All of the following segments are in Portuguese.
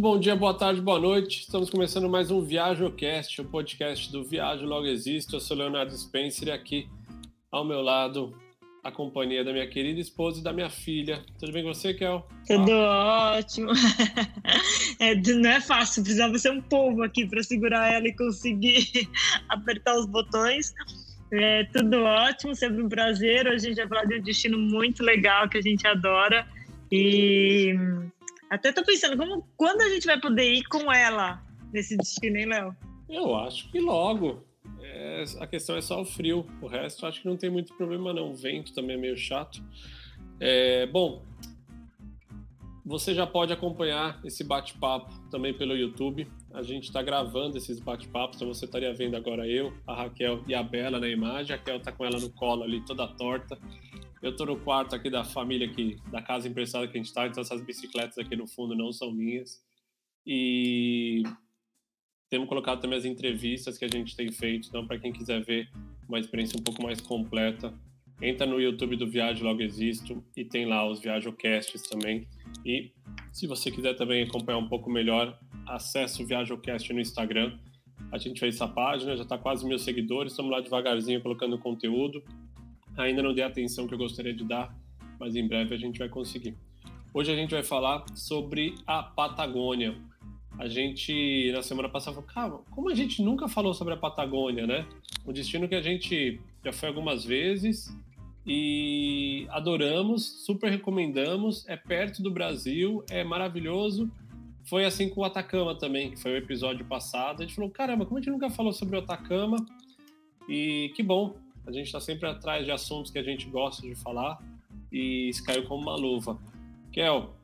Muito bom dia, boa tarde, boa noite. Estamos começando mais um ViajoCast, o podcast do Viajo Logo Existo. Eu sou Leonardo Spencer e aqui ao meu lado a companhia da minha querida esposa e da minha filha. Tudo bem com você, Kel? Tudo ah. ótimo. É, não é fácil, precisava ser um povo aqui para segurar ela e conseguir apertar os botões. É, tudo ótimo, sempre um prazer. Hoje a gente vai falar de um destino muito legal que a gente adora. E até tô pensando, como, quando a gente vai poder ir com ela nesse destino, hein, Léo? Eu acho que logo. É, a questão é só o frio. O resto acho que não tem muito problema, não. O vento também é meio chato. É, bom, você já pode acompanhar esse bate-papo também pelo YouTube. A gente está gravando esses bate-papos, então você estaria vendo agora eu, a Raquel e a Bela na imagem. A Raquel está com ela no colo ali, toda torta. Eu estou no quarto aqui da família aqui, da casa emprestada que a gente está, então essas bicicletas aqui no fundo não são minhas. E temos colocado também as entrevistas que a gente tem feito, então para quem quiser ver uma experiência um pouco mais completa, entra no YouTube do Viagem Logo Existo e tem lá os Viajocasts também. E se você quiser também acompanhar um pouco melhor, acesse o Viajocast no Instagram. A gente fez essa página, já está quase mil seguidores, estamos lá devagarzinho colocando conteúdo. Ainda não dei a atenção que eu gostaria de dar, mas em breve a gente vai conseguir. Hoje a gente vai falar sobre a Patagônia. A gente, na semana passada, falou, cara, como a gente nunca falou sobre a Patagônia, né? Um destino que a gente já foi algumas vezes e adoramos, super recomendamos, é perto do Brasil, é maravilhoso. Foi assim com o Atacama também, que foi o episódio passado. A gente falou, caramba, como a gente nunca falou sobre o Atacama? E que bom, a gente está sempre atrás de assuntos que a gente gosta de falar e isso caiu como uma luva. Kel,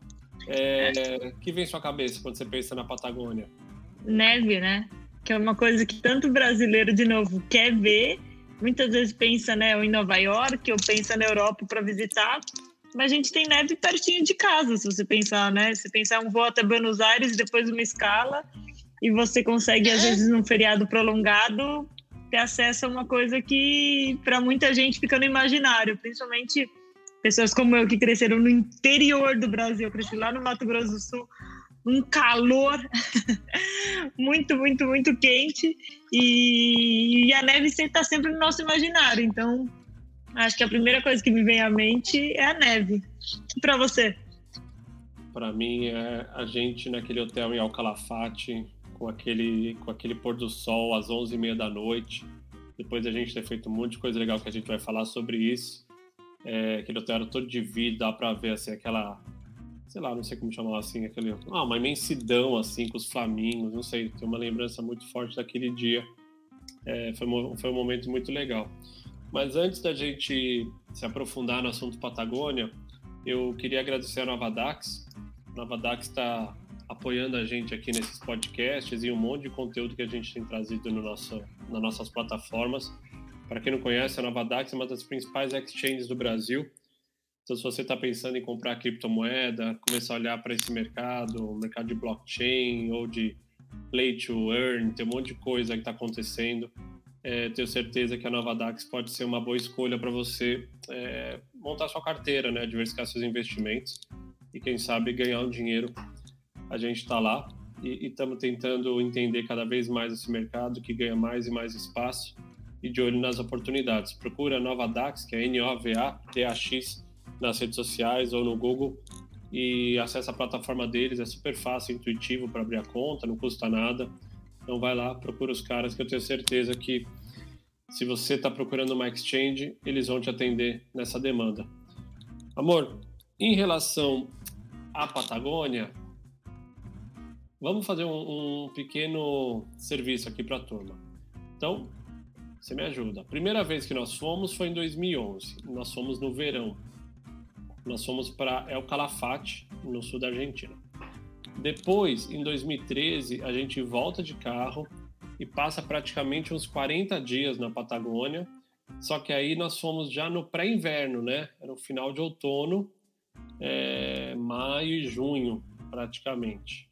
é, que vem em sua cabeça quando você pensa na Patagônia? Neve, né? Que é uma coisa que tanto brasileiro, de novo, quer ver. Muitas vezes pensa né, em Nova York ou pensa na Europa para visitar, mas a gente tem neve pertinho de casa, se você pensar, né? Se pensar um voo até Buenos Aires, depois uma escala, e você consegue, às vezes, num feriado prolongado, ter acesso a uma coisa que para muita gente fica no imaginário, principalmente pessoas como eu que cresceram no interior do Brasil, eu cresci lá no Mato Grosso do Sul, um calor muito, muito, muito quente e, e a neve está sempre no nosso imaginário. Então, acho que a primeira coisa que me vem à mente é a neve. E para você? Para mim é a gente naquele hotel em Alcalafate com aquele, com aquele pôr do sol às 11h30 da noite. Depois a gente ter feito um monte de coisa legal que a gente vai falar sobre isso. É, aquele hotel era todo de vidro, dá para ver assim, aquela. Sei lá, não sei como chamar assim, aquele. Ah, uma imensidão assim, com os flamingos, não sei. Tem uma lembrança muito forte daquele dia. É, foi, foi um momento muito legal. Mas antes da gente se aprofundar no assunto Patagônia, eu queria agradecer a Nova Dax. A Nova Dax está apoiando a gente aqui nesses podcasts e um monte de conteúdo que a gente tem trazido no nosso, nas nossas plataformas. Para quem não conhece, a Nova Dax é uma das principais exchanges do Brasil. Então, se você está pensando em comprar criptomoeda, começar a olhar para esse mercado, mercado de blockchain ou de play to earn, tem um monte de coisa que está acontecendo. É, tenho certeza que a Nova Dax pode ser uma boa escolha para você é, montar sua carteira, né, diversificar seus investimentos e quem sabe ganhar um dinheiro a gente está lá e estamos tentando entender cada vez mais esse mercado que ganha mais e mais espaço e de olho nas oportunidades. Procura a Nova DAX, que é N-O-V-A-T-A-X, nas redes sociais ou no Google e acessa a plataforma deles, é super fácil, intuitivo para abrir a conta, não custa nada. Então vai lá, procura os caras que eu tenho certeza que se você está procurando uma exchange, eles vão te atender nessa demanda. Amor, em relação à Patagônia, Vamos fazer um, um pequeno serviço aqui para a turma. Então, você me ajuda. A primeira vez que nós fomos foi em 2011. Nós fomos no verão. Nós fomos para El Calafate, no sul da Argentina. Depois, em 2013, a gente volta de carro e passa praticamente uns 40 dias na Patagônia. Só que aí nós fomos já no pré-inverno, né? Era o final de outono, é, maio e junho, praticamente.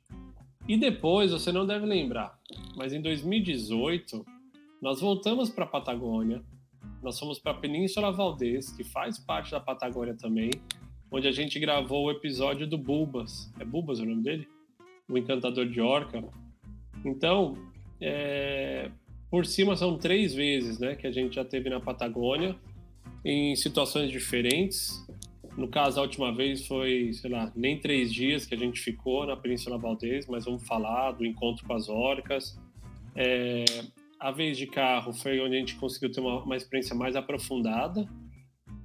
E depois, você não deve lembrar, mas em 2018, nós voltamos para a Patagônia, nós fomos para a Península Valdez, que faz parte da Patagônia também, onde a gente gravou o episódio do Bulbas. É Bulbas o nome dele? o Encantador de Orca. Então, é, por cima são três vezes, né, que a gente já teve na Patagônia, em situações diferentes. No caso, a última vez foi, sei lá, nem três dias que a gente ficou na Península Valdez, mas vamos falar do encontro com as orcas. É, a vez de carro foi onde a gente conseguiu ter uma, uma experiência mais aprofundada,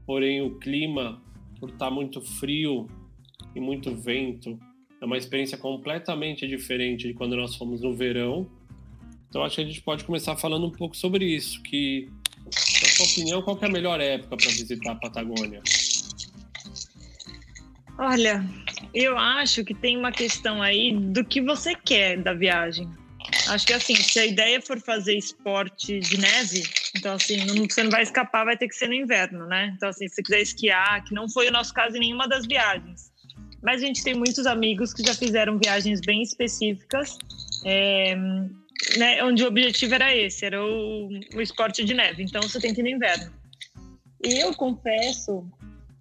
porém o clima, por estar muito frio e muito vento, é uma experiência completamente diferente de quando nós fomos no verão. Então acho que a gente pode começar falando um pouco sobre isso, que na sua opinião, qual é a melhor época para visitar a Patagônia? Olha, eu acho que tem uma questão aí do que você quer da viagem. Acho que assim, se a ideia for fazer esporte de neve, então assim, não, você não vai escapar, vai ter que ser no inverno, né? Então assim, se você quiser esquiar, que não foi o nosso caso em nenhuma das viagens. Mas a gente tem muitos amigos que já fizeram viagens bem específicas, é, né, onde o objetivo era esse, era o, o esporte de neve. Então você tem que ir no inverno. E eu confesso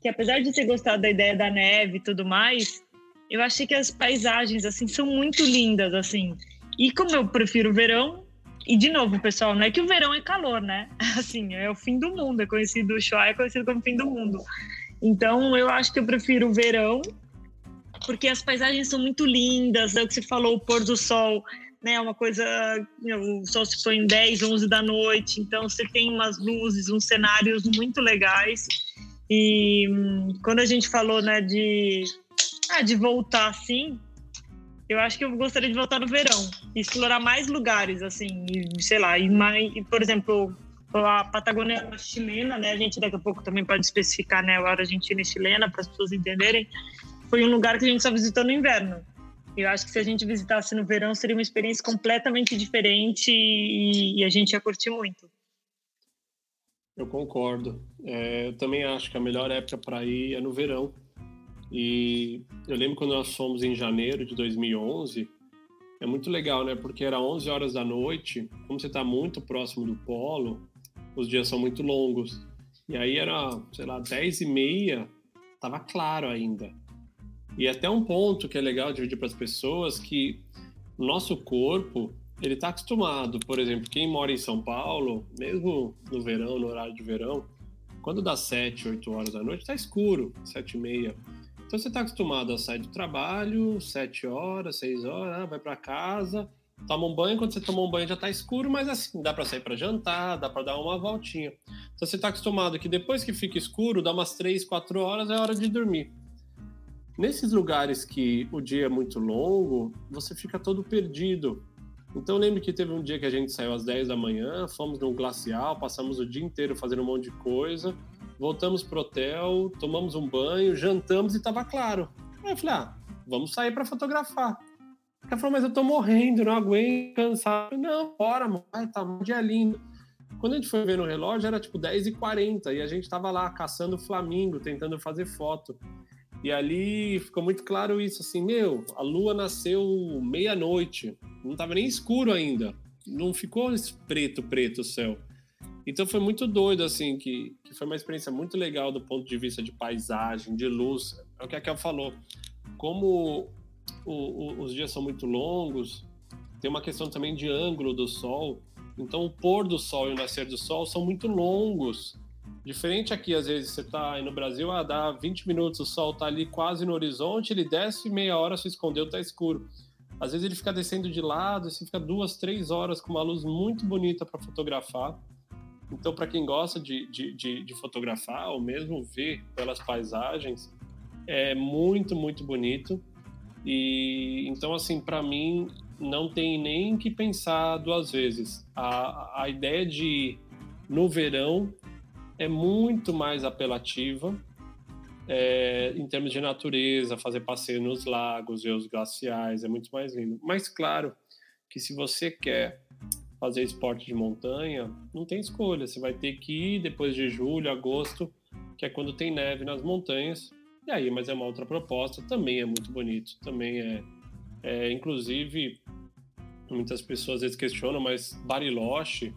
que apesar de ter gostado da ideia da neve e tudo mais, eu achei que as paisagens assim são muito lindas assim. E como eu prefiro o verão, e de novo, pessoal, não é que o verão é calor, né? Assim, é o fim do mundo, é conhecido o é conhecido como fim do mundo. Então, eu acho que eu prefiro o verão, porque as paisagens são muito lindas, é o que você falou, o pôr do sol, né? É uma coisa, o sol se põe em 10, 11 da noite, então você tem umas luzes, uns cenários muito legais. E hum, quando a gente falou, né, de ah, de voltar assim, eu acho que eu gostaria de voltar no verão, explorar mais lugares, assim, e, sei lá, e mais, por exemplo, a Patagônia chilena, né? A gente daqui a pouco também pode especificar, né, a Argentina e chilena para as pessoas entenderem. Foi um lugar que a gente só visitou no inverno. Eu acho que se a gente visitasse no verão seria uma experiência completamente diferente e, e a gente ia curtir muito. Eu concordo. É, eu também acho que a melhor época para ir é no verão e eu lembro quando nós fomos em janeiro de 2011, é muito legal, né? Porque era 11 horas da noite, como você está muito próximo do polo, os dias são muito longos. E aí era, sei lá, 10 e meia, tava claro ainda. E até um ponto que é legal dividir para as pessoas que nosso corpo, ele está acostumado, por exemplo, quem mora em São Paulo, mesmo no verão, no horário de verão, quando dá 7, 8 horas da noite, está escuro, 7 e meia. Então você está acostumado a sair do trabalho, sete horas, seis horas, ah, vai para casa, toma um banho. Quando você toma um banho já está escuro, mas assim, dá para sair para jantar, dá para dar uma voltinha. Então você está acostumado que depois que fica escuro, dá umas três, quatro horas, é hora de dormir. Nesses lugares que o dia é muito longo, você fica todo perdido. Então lembro que teve um dia que a gente saiu às 10 da manhã, fomos num glacial, passamos o dia inteiro fazendo um monte de coisa voltamos pro hotel, tomamos um banho, jantamos e tava claro. Aí eu falei, ah, vamos sair para fotografar. Ela falou, mas eu tô morrendo, não aguento, cansado. Não, bora. Ai, tá um dia lindo. Quando a gente foi ver no relógio, era tipo 10h40 e a gente tava lá caçando flamingo, tentando fazer foto. E ali ficou muito claro isso, assim, meu, a lua nasceu meia-noite, não tava nem escuro ainda, não ficou preto, preto o céu. Então foi muito doido, assim, que, que foi uma experiência muito legal do ponto de vista de paisagem, de luz. É o que a Kel falou. Como o, o, os dias são muito longos, tem uma questão também de ângulo do sol. Então o pôr do sol e o nascer do sol são muito longos. Diferente aqui, às vezes você está aí no Brasil, ah, dá 20 minutos, o sol está ali quase no horizonte, ele desce meia hora, se escondeu, está escuro. Às vezes ele fica descendo de lado, você fica duas, três horas com uma luz muito bonita para fotografar. Então, para quem gosta de, de, de, de, fotografar ou mesmo ver pelas paisagens, é muito, muito bonito. E então, assim, para mim, não tem nem que pensar duas vezes. A, a ideia de no verão é muito mais apelativa é, em termos de natureza, fazer passeio nos lagos, ver os glaciais, é muito mais lindo. Mas, claro, que se você quer fazer esporte de montanha, não tem escolha. Você vai ter que ir depois de julho, agosto, que é quando tem neve nas montanhas. E aí, mas é uma outra proposta, também é muito bonito, também é, é inclusive muitas pessoas às vezes questionam, mas Bariloche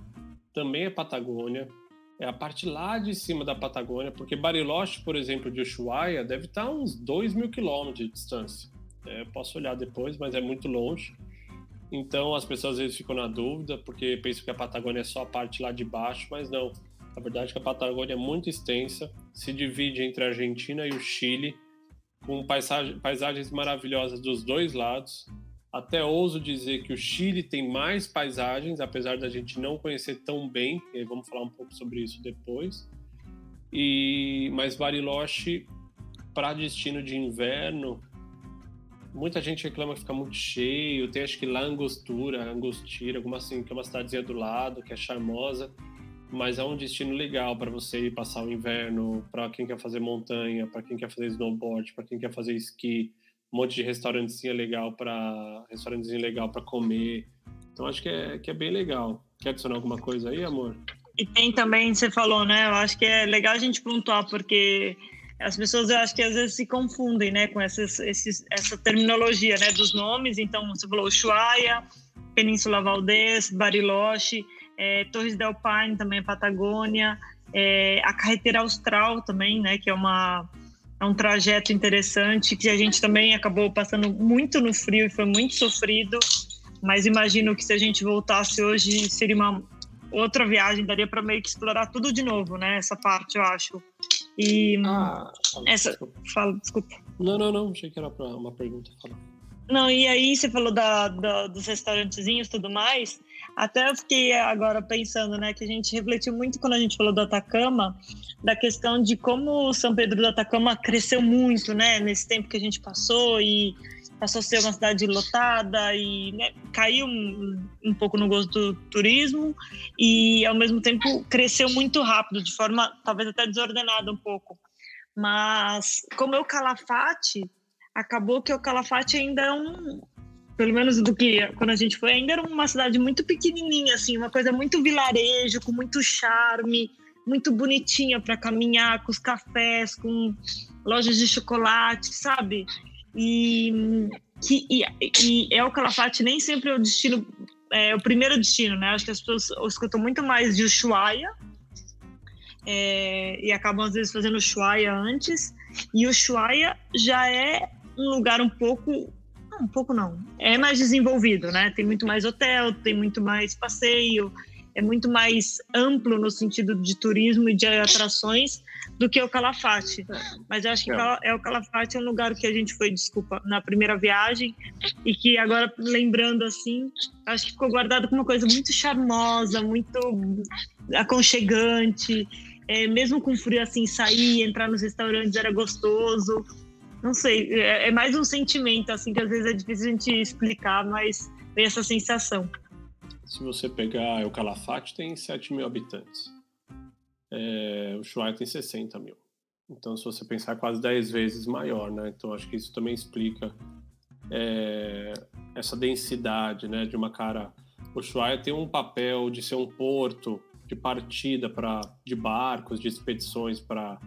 também é Patagônia, é a parte lá de cima da Patagônia, porque Bariloche, por exemplo, de Ushuaia, deve estar uns 2 mil quilômetros de distância. É, posso olhar depois, mas é muito longe. Então as pessoas às vezes ficam na dúvida porque pensam que a Patagônia é só a parte lá de baixo, mas não. A verdade é a Patagônia é muito extensa, se divide entre a Argentina e o Chile, com paisagens maravilhosas dos dois lados. Até ouso dizer que o Chile tem mais paisagens, apesar da gente não conhecer tão bem, e vamos falar um pouco sobre isso depois. E mas Bariloche para destino de inverno, muita gente reclama que fica muito cheio. Tem acho que lá Angostura, Angostira, alguma assim, que é uma cidadezinha do lado, que é charmosa mas é um destino legal para você ir passar o inverno, para quem quer fazer montanha, para quem quer fazer snowboard, para quem quer fazer esqui, um monte de restaurantezinho legal para restaurantezinho legal para comer. Então acho que é, que é bem legal. Quer adicionar alguma coisa aí, amor? E tem também, você falou, né? Eu acho que é legal a gente pontuar, porque as pessoas eu acho que às vezes se confundem, né, com essas, esses, essa terminologia, né, dos nomes. Então, você falou Ushuaia, Península Valdez, Bariloche é, Torres del Paine também, Patagônia, é, a Carreteira Austral também, né, que é uma é um trajeto interessante que a gente também acabou passando muito no frio e foi muito sofrido, mas imagino que se a gente voltasse hoje seria uma outra viagem, daria para meio que explorar tudo de novo, né, essa parte, eu acho. E ah, essa desculpa. fala, desculpa. Não, não, não, achei que era para uma pergunta, fala. Não, e aí você falou da, da, dos restaurantezinhos e tudo mais. Até eu fiquei agora pensando, né, que a gente refletiu muito quando a gente falou do Atacama, da questão de como o São Pedro do Atacama cresceu muito, né, nesse tempo que a gente passou e passou a ser uma cidade lotada e né, caiu um, um, pouco no gosto do turismo e ao mesmo tempo cresceu muito rápido, de forma talvez até desordenada um pouco. Mas como é o Calafate, acabou que o Calafate ainda é um, pelo menos do que quando a gente foi, ainda era uma cidade muito pequenininha, assim, uma coisa muito vilarejo, com muito charme, muito bonitinha para caminhar, com os cafés, com lojas de chocolate, sabe? E, que, e, e El Calafate nem sempre é o destino, é o primeiro destino, né? Acho que as pessoas escutam muito mais de Ushuaia é, e acabam às vezes fazendo Ushuaia antes. E Ushuaia já é um lugar um pouco um pouco não. É mais desenvolvido, né? Tem muito mais hotel, tem muito mais passeio, é muito mais amplo no sentido de turismo e de atrações do que o Calafate. Mas eu acho que é. é o Calafate é um lugar que a gente foi, desculpa, na primeira viagem e que agora lembrando assim, acho que ficou guardado como uma coisa muito charmosa, muito aconchegante. É, mesmo com frio assim, sair, entrar nos restaurantes era gostoso não sei, é, é, mais um sentimento, assim, que às vezes é difícil a gente explicar, mas vem essa sensação. Se você pegar o Calafate, tem 7 mil habitantes. É, o Ushuaia tem 60 mil. Então, se você pensar, é quase 10 vezes maior, né? Então, acho que isso também explica é, essa densidade, né? De uma cara... O Ushuaia tem um papel de ser um porto de partida para de barcos, de expedições para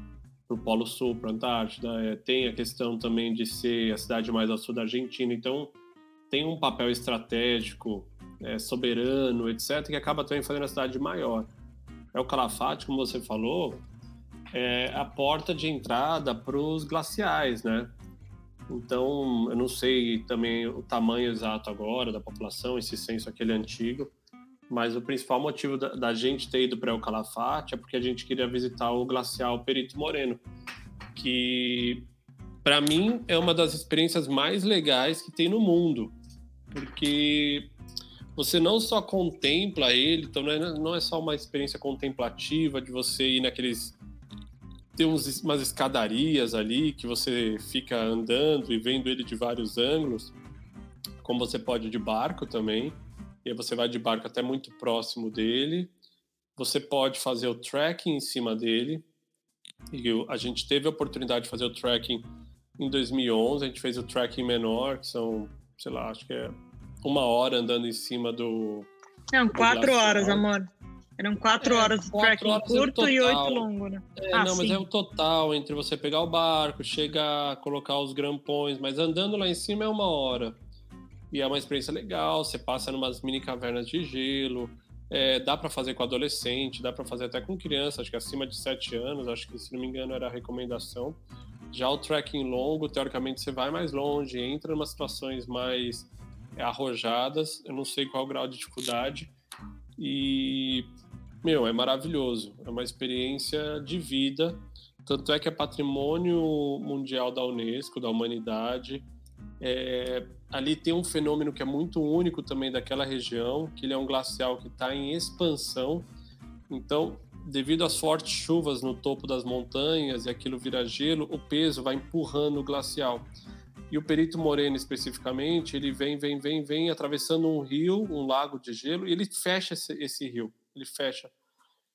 para o Polo Sul, para a Antártida. É, tem a questão também de ser a cidade mais ao sul da Argentina. Então, tem um papel estratégico, é, soberano, etc., que acaba também fazendo a cidade maior. É o Calafate, como você falou, é a porta de entrada para os glaciais, né? Então, eu não sei também o tamanho exato agora da população, esse censo aquele antigo, mas o principal motivo da, da gente ter ido para El Calafate é porque a gente queria visitar o glacial Perito Moreno, que para mim é uma das experiências mais legais que tem no mundo, porque você não só contempla ele, então não é, não é só uma experiência contemplativa de você ir naqueles tem uns, umas escadarias ali que você fica andando e vendo ele de vários ângulos, como você pode de barco também e aí você vai de barco até muito próximo dele. Você pode fazer o trekking em cima dele. E a gente teve a oportunidade de fazer o trekking em 2011. A gente fez o trekking menor, que são, sei lá, acho que é uma hora andando em cima do. Não, quatro horas, amor. Eram quatro é, horas de trekking horas curto e oito longo, né? É, ah, não, sim. mas é o total entre você pegar o barco, chegar, colocar os grampões, mas andando lá em cima é uma hora. E é uma experiência legal, você passa em umas mini cavernas de gelo, é, dá para fazer com adolescente, dá para fazer até com criança, acho que acima de 7 anos, acho que se não me engano era a recomendação. Já o trekking longo, teoricamente, você vai mais longe, entra em umas situações mais arrojadas. Eu não sei qual o grau de dificuldade. E, meu, é maravilhoso. É uma experiência de vida. Tanto é que é patrimônio mundial da Unesco, da humanidade. É, ali tem um fenômeno que é muito único também daquela região, que ele é um glacial que está em expansão. Então, devido às fortes chuvas no topo das montanhas e aquilo vira gelo, o peso vai empurrando o glacial. E o Perito Moreno, especificamente, ele vem, vem, vem, vem atravessando um rio, um lago de gelo, e ele fecha esse, esse rio. Ele fecha.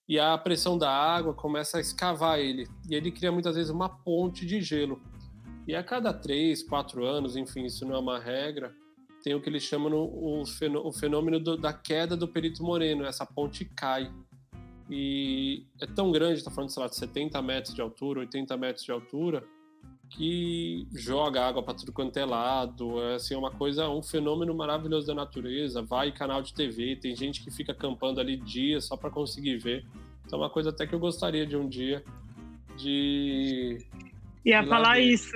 E a pressão da água começa a escavar ele. E ele cria muitas vezes uma ponte de gelo. E a cada três, quatro anos, enfim, isso não é uma regra, tem o que eles chamam o, o fenômeno do, da queda do Perito Moreno. Essa ponte cai. E é tão grande, está falando, sei lá, de 70 metros de altura, 80 metros de altura, que joga água para tudo quanto é lado. É assim, é uma coisa, um fenômeno maravilhoso da natureza. Vai canal de TV, tem gente que fica acampando ali dias só para conseguir ver. Então, é uma coisa até que eu gostaria de um dia de. Ia falar isso.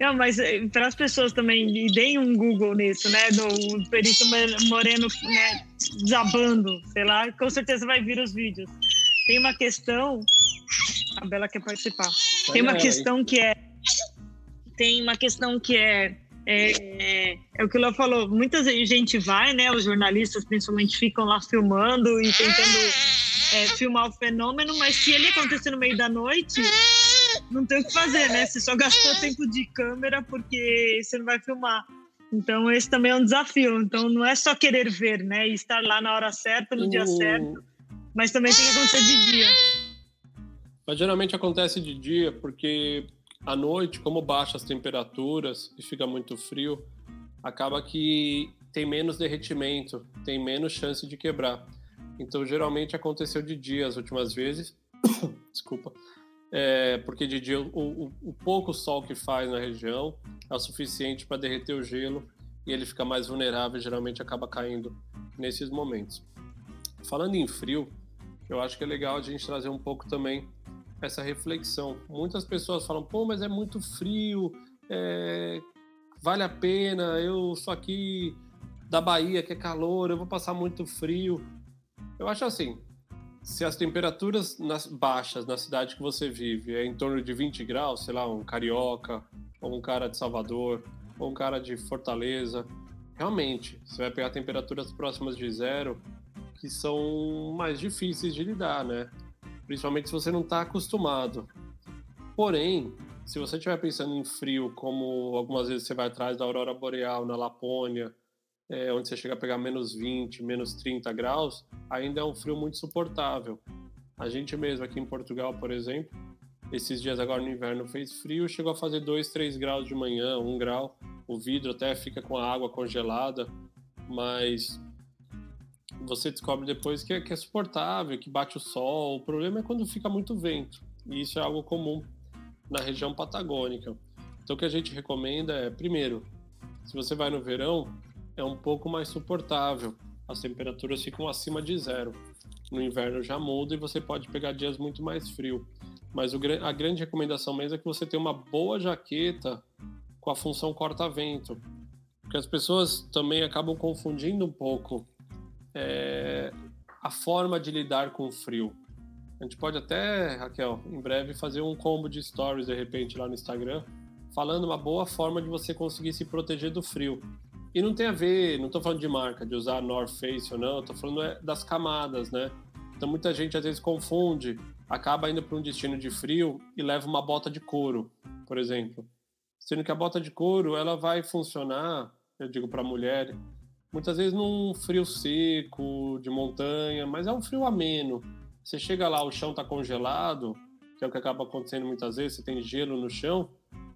Não, mas eh, para as pessoas também, deem um Google nisso, né? Do Perito Moreno né, desabando, sei lá, com certeza vai vir os vídeos. Tem uma questão. A Bela quer participar. Tem uma questão que é. Tem uma questão que é. É, é, o que o Léo falou, muita gente vai, né? Os jornalistas principalmente ficam lá filmando e tentando é, filmar o fenômeno, mas se ele acontecer no meio da noite, não tem o que fazer, né? Você só gastou tempo de câmera porque você não vai filmar. Então esse também é um desafio. Então não é só querer ver, né? E estar lá na hora certa, no dia certo mas também tem que acontecer de dia. Mas geralmente acontece de dia porque à noite, como baixa as temperaturas e fica muito frio, acaba que tem menos derretimento, tem menos chance de quebrar. Então, geralmente aconteceu de dia as últimas vezes. Desculpa. É, porque de dia o, o, o, pouco sol que faz na região é o suficiente para derreter o gelo e ele fica mais vulnerável e geralmente acaba caindo nesses momentos. Falando em frio, eu acho que é legal a gente trazer um pouco também essa reflexão. Muitas pessoas falam, pô, mas é muito frio, é... vale a pena, eu sou aqui da Bahia, que é calor, eu vou passar muito frio. Eu acho assim, se as temperaturas nas baixas na cidade que você vive é em torno de 20 graus, sei lá, um carioca, ou um cara de Salvador, ou um cara de Fortaleza, realmente, você vai pegar temperaturas próximas de zero, que são mais difíceis de lidar, né? Principalmente se você não está acostumado. Porém, se você estiver pensando em frio, como algumas vezes você vai atrás da aurora boreal na Lapônia, é, onde você chega a pegar menos 20, menos 30 graus, ainda é um frio muito suportável. A gente mesmo aqui em Portugal, por exemplo, esses dias agora no inverno fez frio, chegou a fazer 2, 3 graus de manhã, 1 grau. O vidro até fica com a água congelada, mas você descobre depois que é, que é suportável, que bate o sol. O problema é quando fica muito vento. E isso é algo comum na região patagônica. Então, o que a gente recomenda é, primeiro, se você vai no verão, é um pouco mais suportável. As temperaturas ficam acima de zero. No inverno já muda e você pode pegar dias muito mais frio. Mas o, a grande recomendação mesmo é que você tenha uma boa jaqueta com a função corta-vento. Porque as pessoas também acabam confundindo um pouco é, a forma de lidar com o frio. A gente pode até, Raquel, em breve fazer um combo de stories de repente lá no Instagram, falando uma boa forma de você conseguir se proteger do frio. E não tem a ver, não estou falando de marca, de usar North Face ou não, estou falando é das camadas, né? Então muita gente às vezes confunde, acaba indo para um destino de frio e leva uma bota de couro, por exemplo. Sendo que a bota de couro ela vai funcionar, eu digo para mulher, muitas vezes num frio seco, de montanha, mas é um frio ameno. Você chega lá, o chão está congelado, que é o que acaba acontecendo muitas vezes, você tem gelo no chão,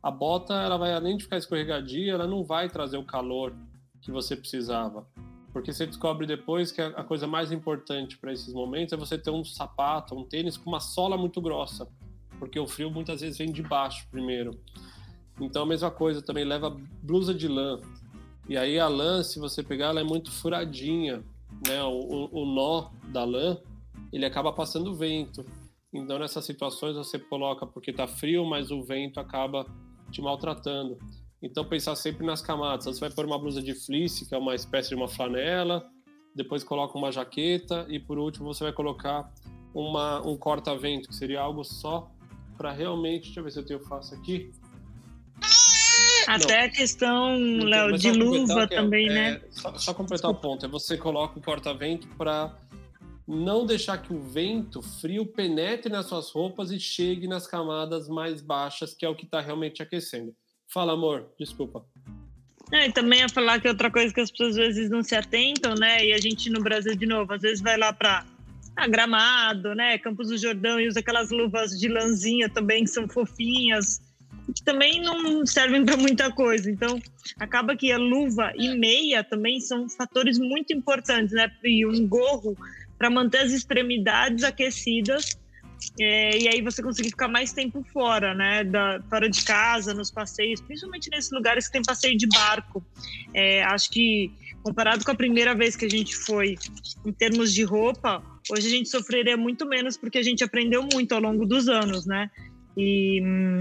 a bota, ela vai, além de ficar escorregadia, ela não vai trazer o calor que você precisava. Porque você descobre depois que a coisa mais importante para esses momentos é você ter um sapato, um tênis com uma sola muito grossa, porque o frio muitas vezes vem de baixo primeiro. Então a mesma coisa, também leva blusa de lã, e aí a lã, se você pegar, ela é muito furadinha, né? O, o, o nó da lã, ele acaba passando vento. Então, nessas situações, você coloca porque está frio, mas o vento acaba te maltratando. Então, pensar sempre nas camadas. Você vai pôr uma blusa de fleece, que é uma espécie de uma flanela, depois coloca uma jaqueta e, por último, você vai colocar uma, um corta-vento, que seria algo só para realmente. Deixa eu ver se eu tenho fácil aqui. Até Não. a questão, Léo, de luva é, também, é, né? Só, só completar o ponto. É você coloca o corta-vento para não deixar que o vento frio penetre nas suas roupas e chegue nas camadas mais baixas, que é o que está realmente aquecendo. Fala, amor, desculpa. É, e também a falar que outra coisa que as pessoas às vezes não se atentam, né? E a gente no Brasil, de novo, às vezes vai lá para ah, Gramado, né? Campos do Jordão e usa aquelas luvas de lãzinha também, que são fofinhas, que também não servem para muita coisa. Então, acaba que a luva e meia também são fatores muito importantes, né? E um gorro para manter as extremidades aquecidas é, e aí você conseguir ficar mais tempo fora, né? Da, fora de casa, nos passeios, principalmente nesses lugares que tem passeio de barco. É, acho que comparado com a primeira vez que a gente foi, em termos de roupa, hoje a gente sofreria muito menos porque a gente aprendeu muito ao longo dos anos, né? E, hum,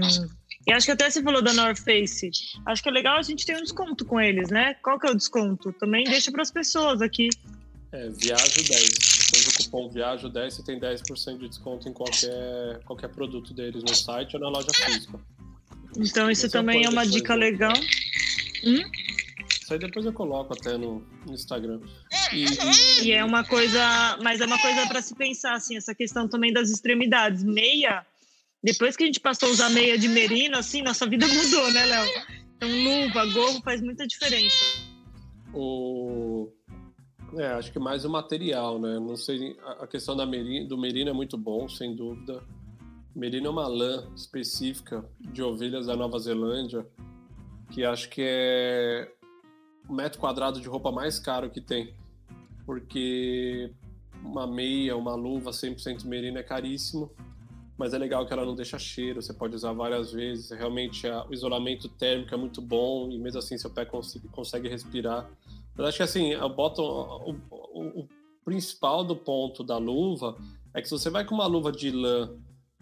e acho que até você falou da North Face. Acho que é legal a gente ter um desconto com eles, né? Qual que é o desconto? Também deixa para as pessoas aqui. É, viajo 10 cupom Viajo 10, você tem 10% de desconto em qualquer, qualquer produto deles no site ou na loja física. Então isso também é uma dica legal. Hum? Isso aí depois eu coloco até no, no Instagram. E, e, é uma coisa, mas é uma coisa para se pensar assim, essa questão também das extremidades. Meia, depois que a gente passou a usar meia de merino, assim, nossa vida mudou, né, Léo? Então luva, gorro faz muita diferença. O é, acho que mais o material, né? Não sei, a questão da merino, do merino é muito bom, sem dúvida. Merino é uma lã específica de ovelhas da Nova Zelândia, que acho que é o metro quadrado de roupa mais caro que tem, porque uma meia, uma luva 100% merino é caríssimo, mas é legal que ela não deixa cheiro, você pode usar várias vezes, realmente a, o isolamento térmico é muito bom e mesmo assim seu pé consegue, consegue respirar. Mas acho que assim, eu boto o, o, o, principal do ponto da luva é que se você vai com uma luva de lã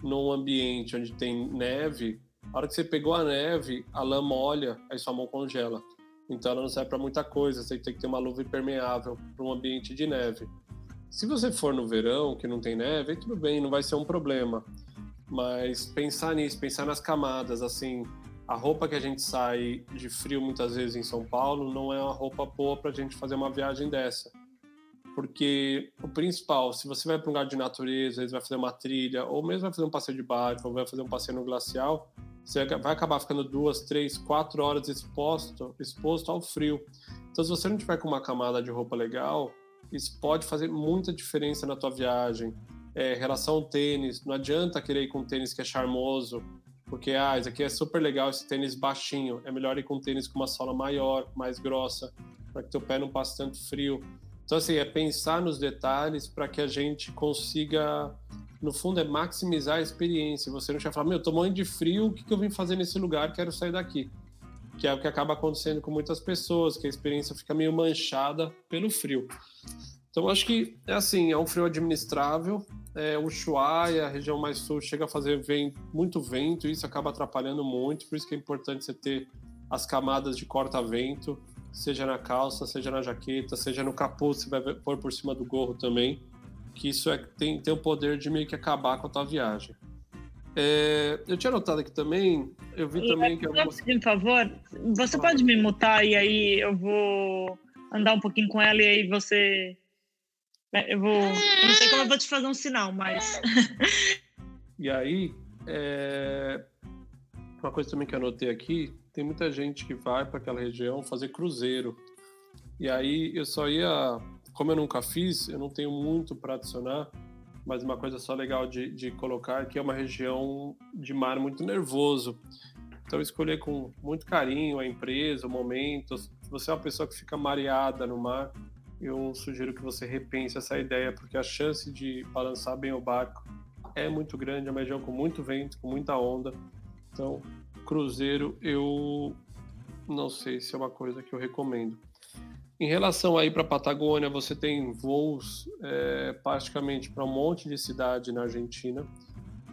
num ambiente onde tem neve, a hora que você pegou a neve, a lã molha, aí sua mão congela. Então ela não serve para muita coisa, você tem que ter uma luva impermeável para um ambiente de neve. Se você for no verão, que não tem neve, aí tudo bem, não vai ser um problema. Mas pensar nisso, pensar nas camadas, assim, a roupa que a gente sai de frio muitas vezes em São Paulo não é uma roupa boa para a gente fazer uma viagem dessa. Porque o principal, se você vai para um lugar de natureza, vai fazer uma trilha, ou mesmo vai fazer um passeio de barco, ou vai fazer um passeio no glacial, você vai acabar ficando duas, três, quatro horas exposto, exposto ao frio. Então, se você não tiver com uma camada de roupa legal, isso pode fazer muita diferença na tua viagem. É, relação ao tênis, não adianta querer ir com um tênis que é charmoso, porque, ah, isso aqui é super legal, esse tênis baixinho. É melhor ir com um tênis com uma sola maior, mais grossa, para que teu pé não passe tanto frio. Então, assim, é pensar nos detalhes para que a gente consiga, no fundo, é maximizar a experiência. Você não já falar, meu, tô morrendo de frio, o que, que eu vim fazer nesse lugar? Quero sair daqui. Que é o que acaba acontecendo com muitas pessoas, que a experiência fica meio manchada pelo frio. Então, acho que é assim, é um frio administrável. É, o Ushuaia, a região mais sul, chega a fazer vento, muito vento, e isso acaba atrapalhando muito. Por isso que é importante você ter as camadas de corta-vento, seja na calça, seja na jaqueta, seja no capuz, você vai pôr por cima do gorro também, que isso é, tem, tem o poder de meio que acabar com a tua viagem. É, eu tinha notado aqui também, eu vi e também que algumas... Por favor, você pode me mutar e aí eu vou andar um pouquinho com ela e aí você eu vou. Não sei como eu vou te fazer um sinal, mas. e aí, é... uma coisa também que eu anotei aqui: tem muita gente que vai para aquela região fazer cruzeiro. E aí eu só ia. Como eu nunca fiz, eu não tenho muito para adicionar, mas uma coisa só legal de, de colocar é que é uma região de mar muito nervoso. Então, escolher com muito carinho a empresa, o momento. Se você é uma pessoa que fica mareada no mar, eu sugiro que você repense essa ideia, porque a chance de balançar bem o barco é muito grande, é uma região com muito vento, com muita onda. Então, cruzeiro, eu não sei se é uma coisa que eu recomendo. Em relação aí para a Patagônia, você tem voos é, praticamente para um monte de cidade na Argentina.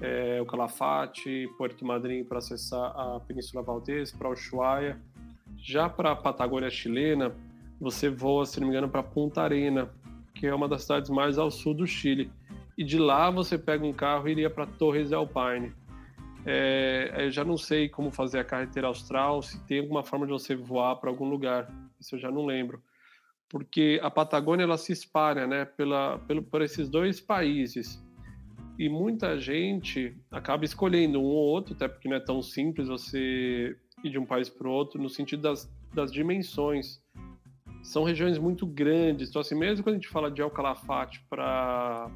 é, o Calafate, Porto Madryn para acessar a Península Valdez, para Ushuaia. Já para a Patagônia chilena, você voa, se não me engano, para Punta Arena, que é uma das cidades mais ao sul do Chile. E de lá você pega um carro e iria para Torres del. É, eu já não sei como fazer a carretera austral, se tem alguma forma de você voar para algum lugar. Isso eu já não lembro. Porque a Patagônia ela se espalha né, pela, pelo, por esses dois países e muita gente acaba escolhendo um ou outro, até porque não é tão simples você ir de um país para o outro, no sentido das, das dimensões. São regiões muito grandes, então assim, mesmo quando a gente fala de El Calafate para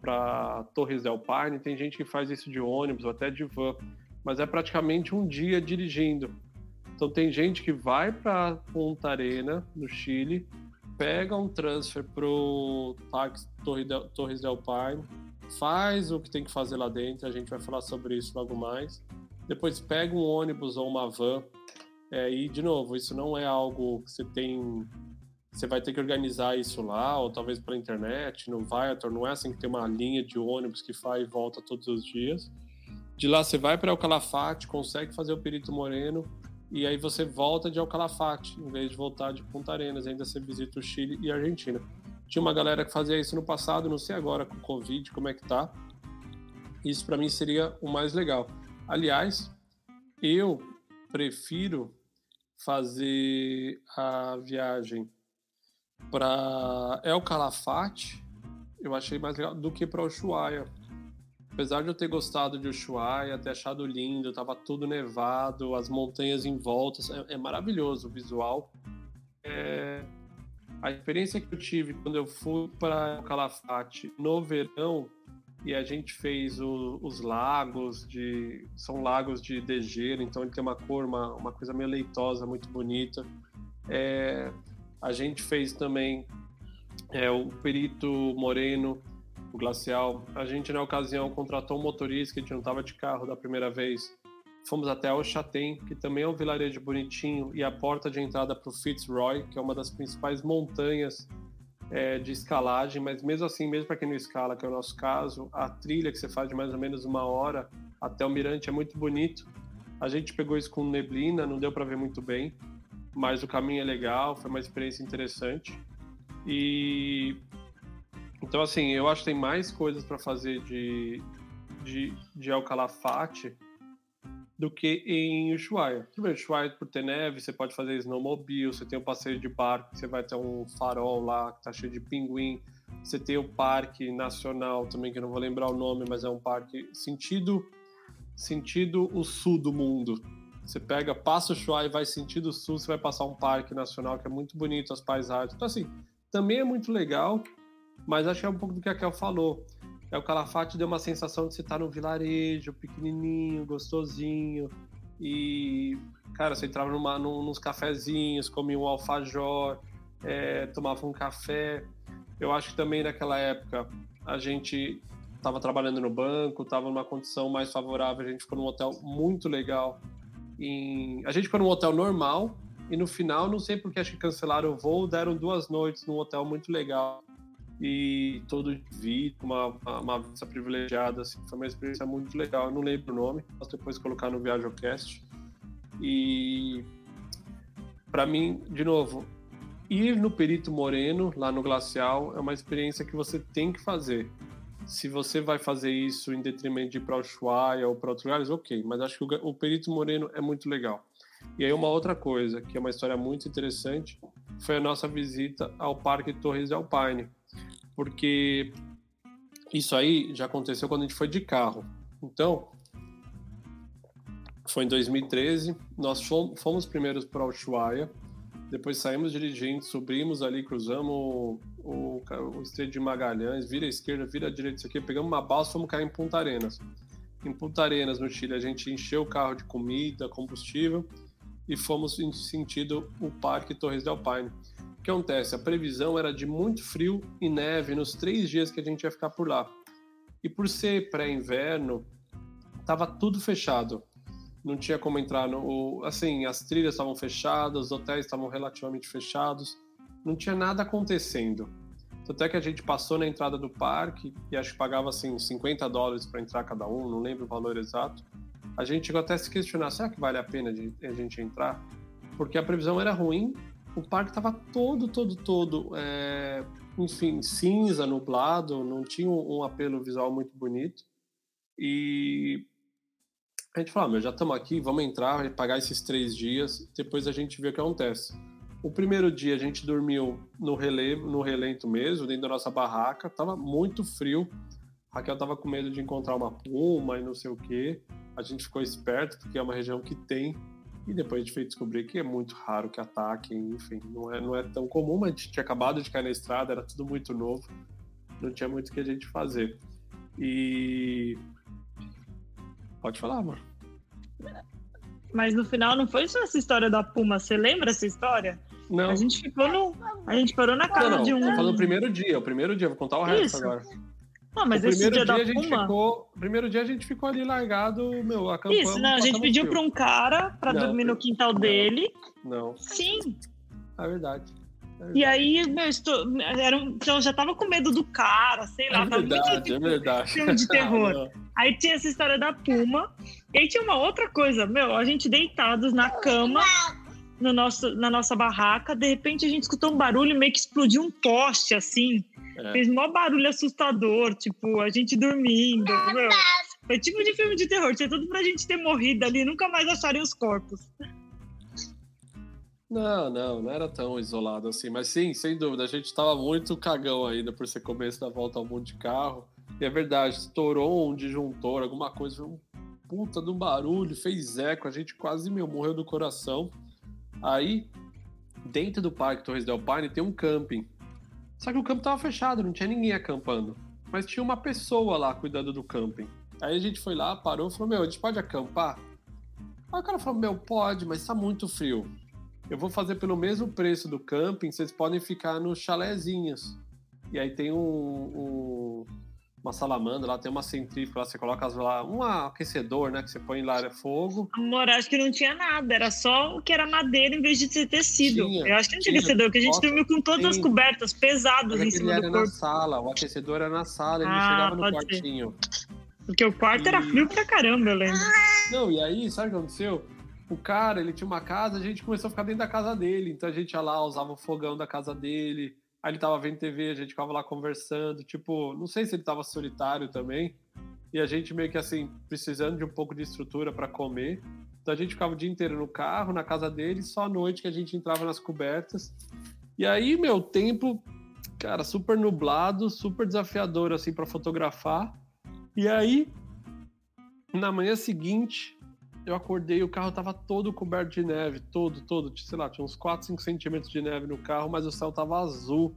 para Torres del Paine, tem gente que faz isso de ônibus ou até de van, mas é praticamente um dia dirigindo. Então tem gente que vai para Punta Arena, no Chile, pega um transfer para o Parque Torres del Paine, faz o que tem que fazer lá dentro, a gente vai falar sobre isso logo mais. Depois pega um ônibus ou uma van. É, e, de novo, isso não é algo que você tem. Você vai ter que organizar isso lá, ou talvez pela internet, no Viator. Não é assim que tem uma linha de ônibus que vai e volta todos os dias. De lá você vai para El Calafate, consegue fazer o Perito Moreno, e aí você volta de El Calafate, em vez de voltar de Punta Arenas. Ainda você visita o Chile e a Argentina. Tinha uma galera que fazia isso no passado, não sei agora com o Covid como é que tá. Isso para mim seria o mais legal. Aliás, eu prefiro fazer a viagem para El Calafate, eu achei mais legal do que para Ushuaia. Apesar de eu ter gostado de Ushuaia, ter achado lindo, tava tudo nevado, as montanhas em volta, é, é maravilhoso o visual. É, a experiência que eu tive quando eu fui para Calafate no verão e a gente fez o, os lagos de são lagos de dejeiro, então ele tem uma cor, uma, uma coisa meio leitosa, muito bonita. É, a gente fez também é, o Perito Moreno, o Glacial. A gente na ocasião contratou um motorista que a gente não estava de carro da primeira vez Fomos até Oxatem, que também é um vilarejo bonitinho, e a porta de entrada para o Fitzroy, que é uma das principais montanhas é, de escalagem, mas mesmo assim, mesmo para quem não escala, que é o nosso caso, a trilha que você faz de mais ou menos uma hora até o mirante é muito bonito. A gente pegou isso com neblina, não deu para ver muito bem, mas o caminho é legal, foi uma experiência interessante. E então, assim, eu acho que tem mais coisas para fazer de, de, de El Calafate do que em Ushuaia. Tudo Ushuaia por ter neve, você pode fazer snowmobile, você tem um passeio de barco, você vai ter um farol lá que tá cheio de pinguim, você tem o parque nacional também, que eu não vou lembrar o nome, mas é um parque sentido sentido o sul do mundo. Você pega, passa o Ushuaia e vai sentido sul, você vai passar um parque nacional que é muito bonito, as paisagens. Então assim, também é muito legal, mas acho que é um pouco do que a Kel falou é o Calafate deu uma sensação de você estar tá num vilarejo pequenininho, gostosinho. E, cara, você entrava numa, num, nos cafezinhos, comia um alfajor, é, tomava um café. Eu acho que também naquela época a gente estava trabalhando no banco, estava numa condição mais favorável. A gente ficou num hotel muito legal. Em... A gente ficou num hotel normal e no final, não sei porque acho que cancelaram o voo, deram duas noites num hotel muito legal e todo vi uma, uma, vista privilegiada, assim, foi uma experiência muito legal. Eu não lembro o nome, posso depois colocar no ViajoCast. E para mim, de novo, ir no Perito Moreno, lá no Glacial, é uma experiência que você tem que fazer. Se você vai fazer isso em detrimento de ir para Ushuaia ou para outros lugares, ok, mas acho que o, o Perito Moreno é muito legal. E aí uma outra coisa, que é uma história muito interessante, foi a nossa visita ao Parque Torres del Paine, porque isso aí já aconteceu quando a gente foi de carro. Então, foi em 2013, nós fomos, primeiros para Ushuaia, depois saímos dirigindo, subimos ali, cruzamos o, o, o Estreito de Magalhães, vira à esquerda, vira à direita, isso aqui, pegamos uma balsa, fomos cair em Punta Arenas. Em Punta Arenas, no Chile, a gente encheu o carro de comida, combustível e fomos em sentido o Parque Torres del Paine que acontece? A previsão era de muito frio e neve nos três dias que a gente ia ficar por lá. E por ser pré-inverno, tava tudo fechado. Não tinha como entrar no. Assim, as trilhas estavam fechadas, os hotéis estavam relativamente fechados, não tinha nada acontecendo. Tanto é que a gente passou na entrada do parque e acho que pagava assim 50 dólares para entrar cada um, não lembro o valor exato. A gente chegou até a se questionar, será que vale a pena a gente entrar? Porque a previsão era ruim, o parque estava todo, todo, todo, é, enfim, cinza, nublado, não tinha um, apelo visual muito bonito. E a gente falou, ah, meu, já estamos aqui, vamos entrar, pagar esses três dias, depois a gente vê o que acontece. O primeiro dia a gente dormiu no relevo, no relento mesmo, dentro da nossa barraca, tava muito frio. Raquel tava com medo de encontrar uma puma e não sei o que. A gente ficou esperto porque é uma região que tem e depois a gente foi descobrir que é muito raro que ataquem, enfim, não é, não é tão comum, mas a gente tinha acabado de cair na estrada, era tudo muito novo, não tinha muito o que a gente fazer. E. Pode falar, amor. Mas no final não foi só essa história da Puma, você lembra essa história? Não. A gente ficou no. A gente parou na casa não, não, de um. Tô falando o primeiro dia, o primeiro dia, vou contar o resto Isso. agora. Não, mas o esse dia, dia da a gente Puma... ficou, primeiro dia a gente ficou ali largado, meu, acampamos. Isso, não, a gente pediu para um cara para dormir no quintal não, dele. Não. Sim. É verdade. É e aí, meu, estou, era um, então eu já tava com medo do cara, sei lá. É verdade, muito, tipo, é verdade. Filme de terror. aí tinha essa história da Puma. E aí tinha uma outra coisa, meu, a gente deitados na cama, no nosso, na nossa barraca, de repente a gente escutou um barulho, meio que explodiu um poste, assim. É. Fez maior barulho assustador, tipo, a gente dormindo. Meu. Foi tipo de filme de terror, tinha tudo pra gente ter morrido ali nunca mais acharem os corpos. Não, não, não era tão isolado assim. Mas sim, sem dúvida, a gente tava muito cagão ainda por ser começo da volta ao mundo de carro. E é verdade, estourou um disjuntor, alguma coisa, um puta de um barulho, fez eco, a gente quase meu, morreu do coração. Aí, dentro do Parque Torres del Paine tem um camping. Só que o campo tava fechado, não tinha ninguém acampando. Mas tinha uma pessoa lá cuidando do camping. Aí a gente foi lá, parou e falou: Meu, a gente pode acampar? Aí o cara falou: Meu, pode, mas tá muito frio. Eu vou fazer pelo mesmo preço do camping, vocês podem ficar nos chalezinhos. E aí tem um, um uma salamandra, lá tem uma centrífuga, lá você coloca lá, um aquecedor, né, que você põe lá é fogo. Amor, acho que não tinha nada, era só o que era madeira em vez de ser tecido. Tinha, Eu acho que não tinha, aquecedor, porque a gente dormiu com todas as cobertas pesadas em cima do corpo. na sala, o aquecedor era na sala, ele ah, chegava no quartinho. Ser. Porque o quarto e... era frio pra caramba, eu lembro. Não, e aí, sabe o que aconteceu? O cara, ele tinha uma casa, a gente começou a ficar dentro da casa dele, então a gente ia lá, usava o fogão da casa dele, Aí ele tava vendo TV, a gente ficava lá conversando, tipo, não sei se ele tava solitário também. E a gente meio que assim, precisando de um pouco de estrutura para comer. Então a gente ficava o dia inteiro no carro, na casa dele, só à noite que a gente entrava nas cobertas. E aí, meu, tempo, cara, super nublado, super desafiador assim para fotografar. E aí, na manhã seguinte, eu acordei o carro tava todo coberto de neve, todo, todo, sei lá, tinha uns 4, 5 centímetros de neve no carro, mas o céu tava azul.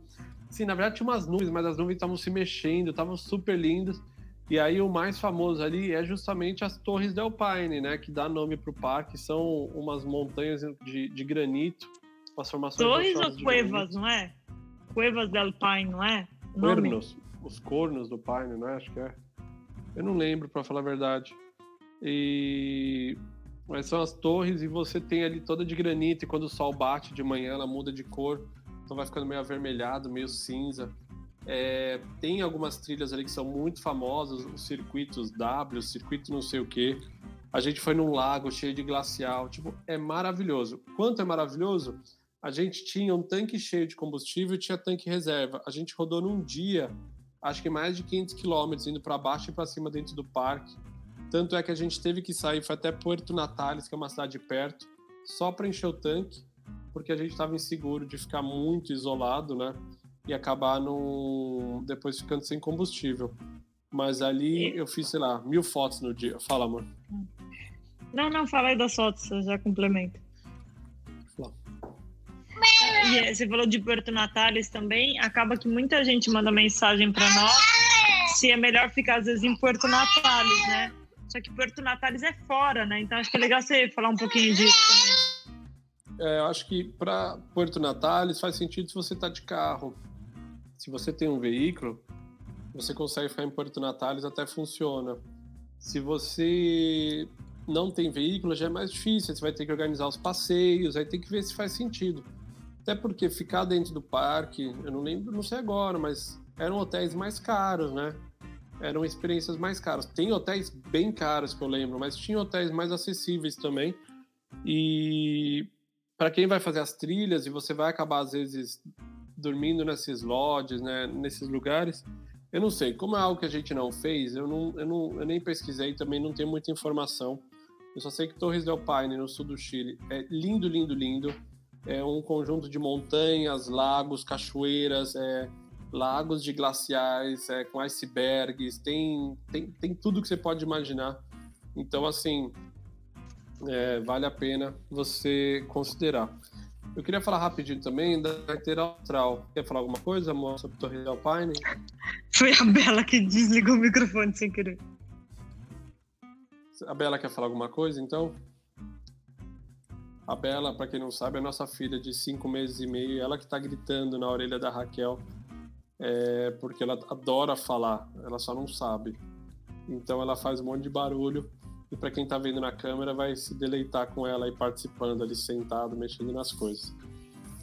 Sim, na verdade tinha umas nuvens, mas as nuvens estavam se mexendo, estavam super lindas. E aí o mais famoso ali é justamente as Torres del Paine, né, que dá nome pro parque, são umas montanhas de, de granito, umas formações Torres ou cuevas, não é? Cuevas del Paine, não é? Cornos, os cornos do Paine, né, acho que é. Eu não lembro, para falar a verdade. E mas são as torres e você tem ali toda de granito e quando o sol bate de manhã ela muda de cor, então vai ficando meio avermelhado, meio cinza. É, tem algumas trilhas ali que são muito famosas, os circuitos W, circuito não sei o que. A gente foi num lago cheio de glacial, tipo, é maravilhoso. Quanto é maravilhoso? A gente tinha um tanque cheio de combustível tinha tanque reserva. A gente rodou num dia, acho que mais de 500 quilômetros, indo para baixo e para cima dentro do parque tanto é que a gente teve que sair, foi até Puerto Natales, que é uma cidade perto, só para encher o tanque, porque a gente estava inseguro de ficar muito isolado, né? E acabar no... depois ficando sem combustível. Mas ali eu fiz, sei lá, mil fotos no dia. Fala, amor. Não, não, fala aí das fotos, eu já complemento. E você falou de Puerto Natales também. Acaba que muita gente manda mensagem para nós se é melhor ficar às vezes em Puerto Natales, né? Só que Porto Natales é fora, né? Então acho que é legal você falar um pouquinho disso também. É, acho que para Porto Natales faz sentido se você está de carro. Se você tem um veículo, você consegue ficar em Porto Natales até funciona. Se você não tem veículo, já é mais difícil. Você vai ter que organizar os passeios, aí tem que ver se faz sentido. Até porque ficar dentro do parque, eu não lembro, não sei agora, mas eram hotéis mais caros, né? Eram experiências mais caras. Tem hotéis bem caros que eu lembro, mas tinha hotéis mais acessíveis também. E para quem vai fazer as trilhas e você vai acabar às vezes dormindo nesses lodges, né, nesses lugares, eu não sei, como é algo que a gente não fez, eu, não, eu, não, eu nem pesquisei, também não tenho muita informação. Eu só sei que Torres del Paine, no sul do Chile, é lindo, lindo, lindo. É um conjunto de montanhas, lagos, cachoeiras, é, lagos de glaciais, é, com icebergs, tem, tem, tem tudo que você pode imaginar. Então, assim, é, vale a pena você considerar. Eu queria falar rapidinho também da carteira austral. Quer falar alguma coisa, amor, sobre Torre del Paine? Foi a Bela que desligou o microfone sem querer. A Bela quer falar alguma coisa, então? A Bela, para quem não sabe, é nossa filha de cinco meses e meio. Ela que está gritando na orelha da Raquel, é, porque ela adora falar, ela só não sabe. Então ela faz um monte de barulho e para quem está vendo na câmera vai se deleitar com ela e participando ali sentado, mexendo nas coisas.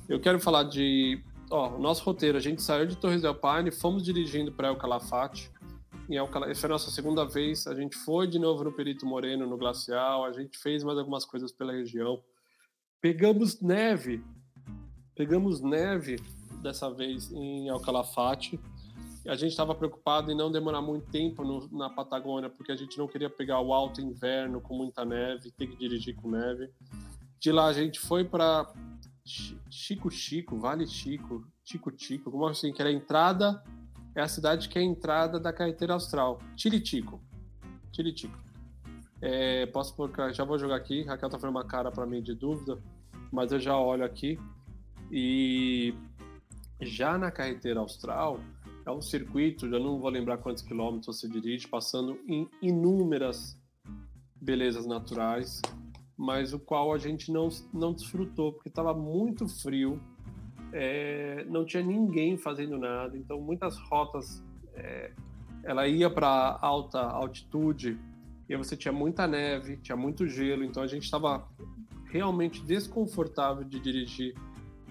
Eu quero falar de, ó, nosso roteiro, a gente saiu de Torres del Paine, fomos dirigindo para El Calafate. Em El Calafate, essa é a nossa segunda vez, a gente foi de novo no Perito Moreno, no Glacial, a gente fez mais algumas coisas pela região. Pegamos neve, pegamos neve dessa vez em El Calafate a gente estava preocupado em não demorar muito tempo no, na Patagônia, porque a gente não queria pegar o alto inverno com muita neve, ter que dirigir com neve. De lá a gente foi para Chico Chico, Vale Chico, Chico Chico, como assim, que era a entrada, é a cidade que é a entrada da carreteira austral, Tiritico. Tiritico. É, posso pôr, já vou jogar aqui, Raquel tá fazendo uma cara para mim de dúvida, mas eu já olho aqui. E já na carreteira austral, é um circuito, já não vou lembrar quantos quilômetros você dirige, passando em inúmeras belezas naturais, mas o qual a gente não, não desfrutou, porque estava muito frio, é, não tinha ninguém fazendo nada, então muitas rotas, é, ela ia para alta altitude, e você tinha muita neve, tinha muito gelo, então a gente estava realmente desconfortável de dirigir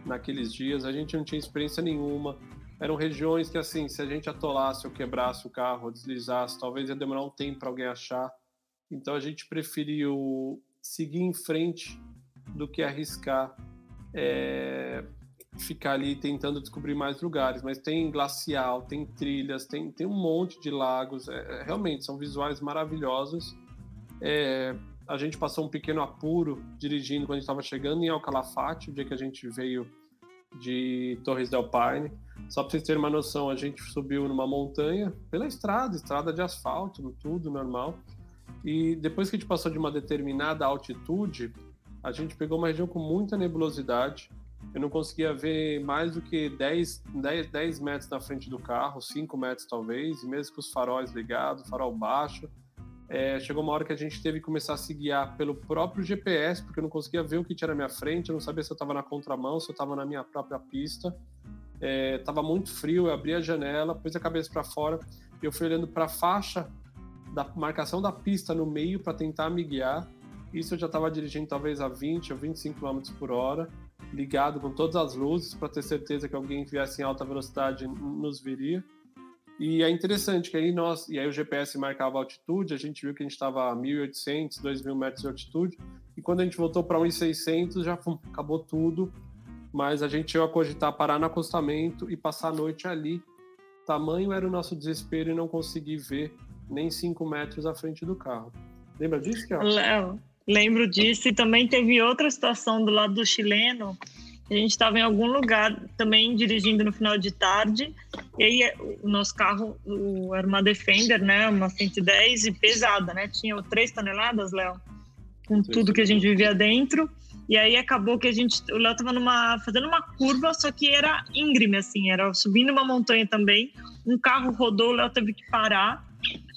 naqueles dias, a gente não tinha experiência nenhuma, eram regiões que, assim, se a gente atolasse ou quebrasse o carro, ou deslizasse, talvez ia demorar um tempo para alguém achar. Então a gente preferiu seguir em frente do que arriscar é, ficar ali tentando descobrir mais lugares. Mas tem glacial, tem trilhas, tem, tem um monte de lagos. É, realmente são visuais maravilhosos. É, a gente passou um pequeno apuro dirigindo quando a gente estava chegando em Alcalafate, o dia que a gente veio de Torres del Paine. Só para vocês terem uma noção, a gente subiu numa montanha pela estrada, estrada de asfalto, tudo normal. E depois que a gente passou de uma determinada altitude, a gente pegou uma região com muita nebulosidade. Eu não conseguia ver mais do que 10, 10, 10 metros na frente do carro, 5 metros talvez, e mesmo com os faróis ligados, farol baixo. É, chegou uma hora que a gente teve que começar a se guiar pelo próprio GPS, porque eu não conseguia ver o que tinha na minha frente, eu não sabia se eu estava na contramão, se eu estava na minha própria pista. Estava é, muito frio, eu abri a janela, pus a cabeça para fora, eu fui olhando para a faixa da marcação da pista no meio para tentar me guiar. Isso eu já estava dirigindo talvez a 20 ou 25 km por hora, ligado com todas as luzes para ter certeza que alguém viesse em alta velocidade nos viria. E é interessante que aí nós, e aí o GPS marcava a altitude, a gente viu que a gente estava a 1.800, 2.000 metros de altitude, e quando a gente voltou para 1.600 já acabou tudo, mas a gente chegou a cogitar parar no acostamento e passar a noite ali. Tamanho era o nosso desespero e não conseguir ver nem 5 metros à frente do carro. Lembra disso, Léo, lembro disso, e também teve outra situação do lado do chileno, a gente estava em algum lugar também dirigindo no final de tarde, e aí o nosso carro o, era uma Defender, né, uma 110 e pesada, né, tinha 3 toneladas, Léo, com tudo que a gente vivia dentro. E aí acabou que a gente, o Léo estava numa fazendo uma curva, só que era íngreme assim, era subindo uma montanha também. Um carro rodou, o Léo teve que parar.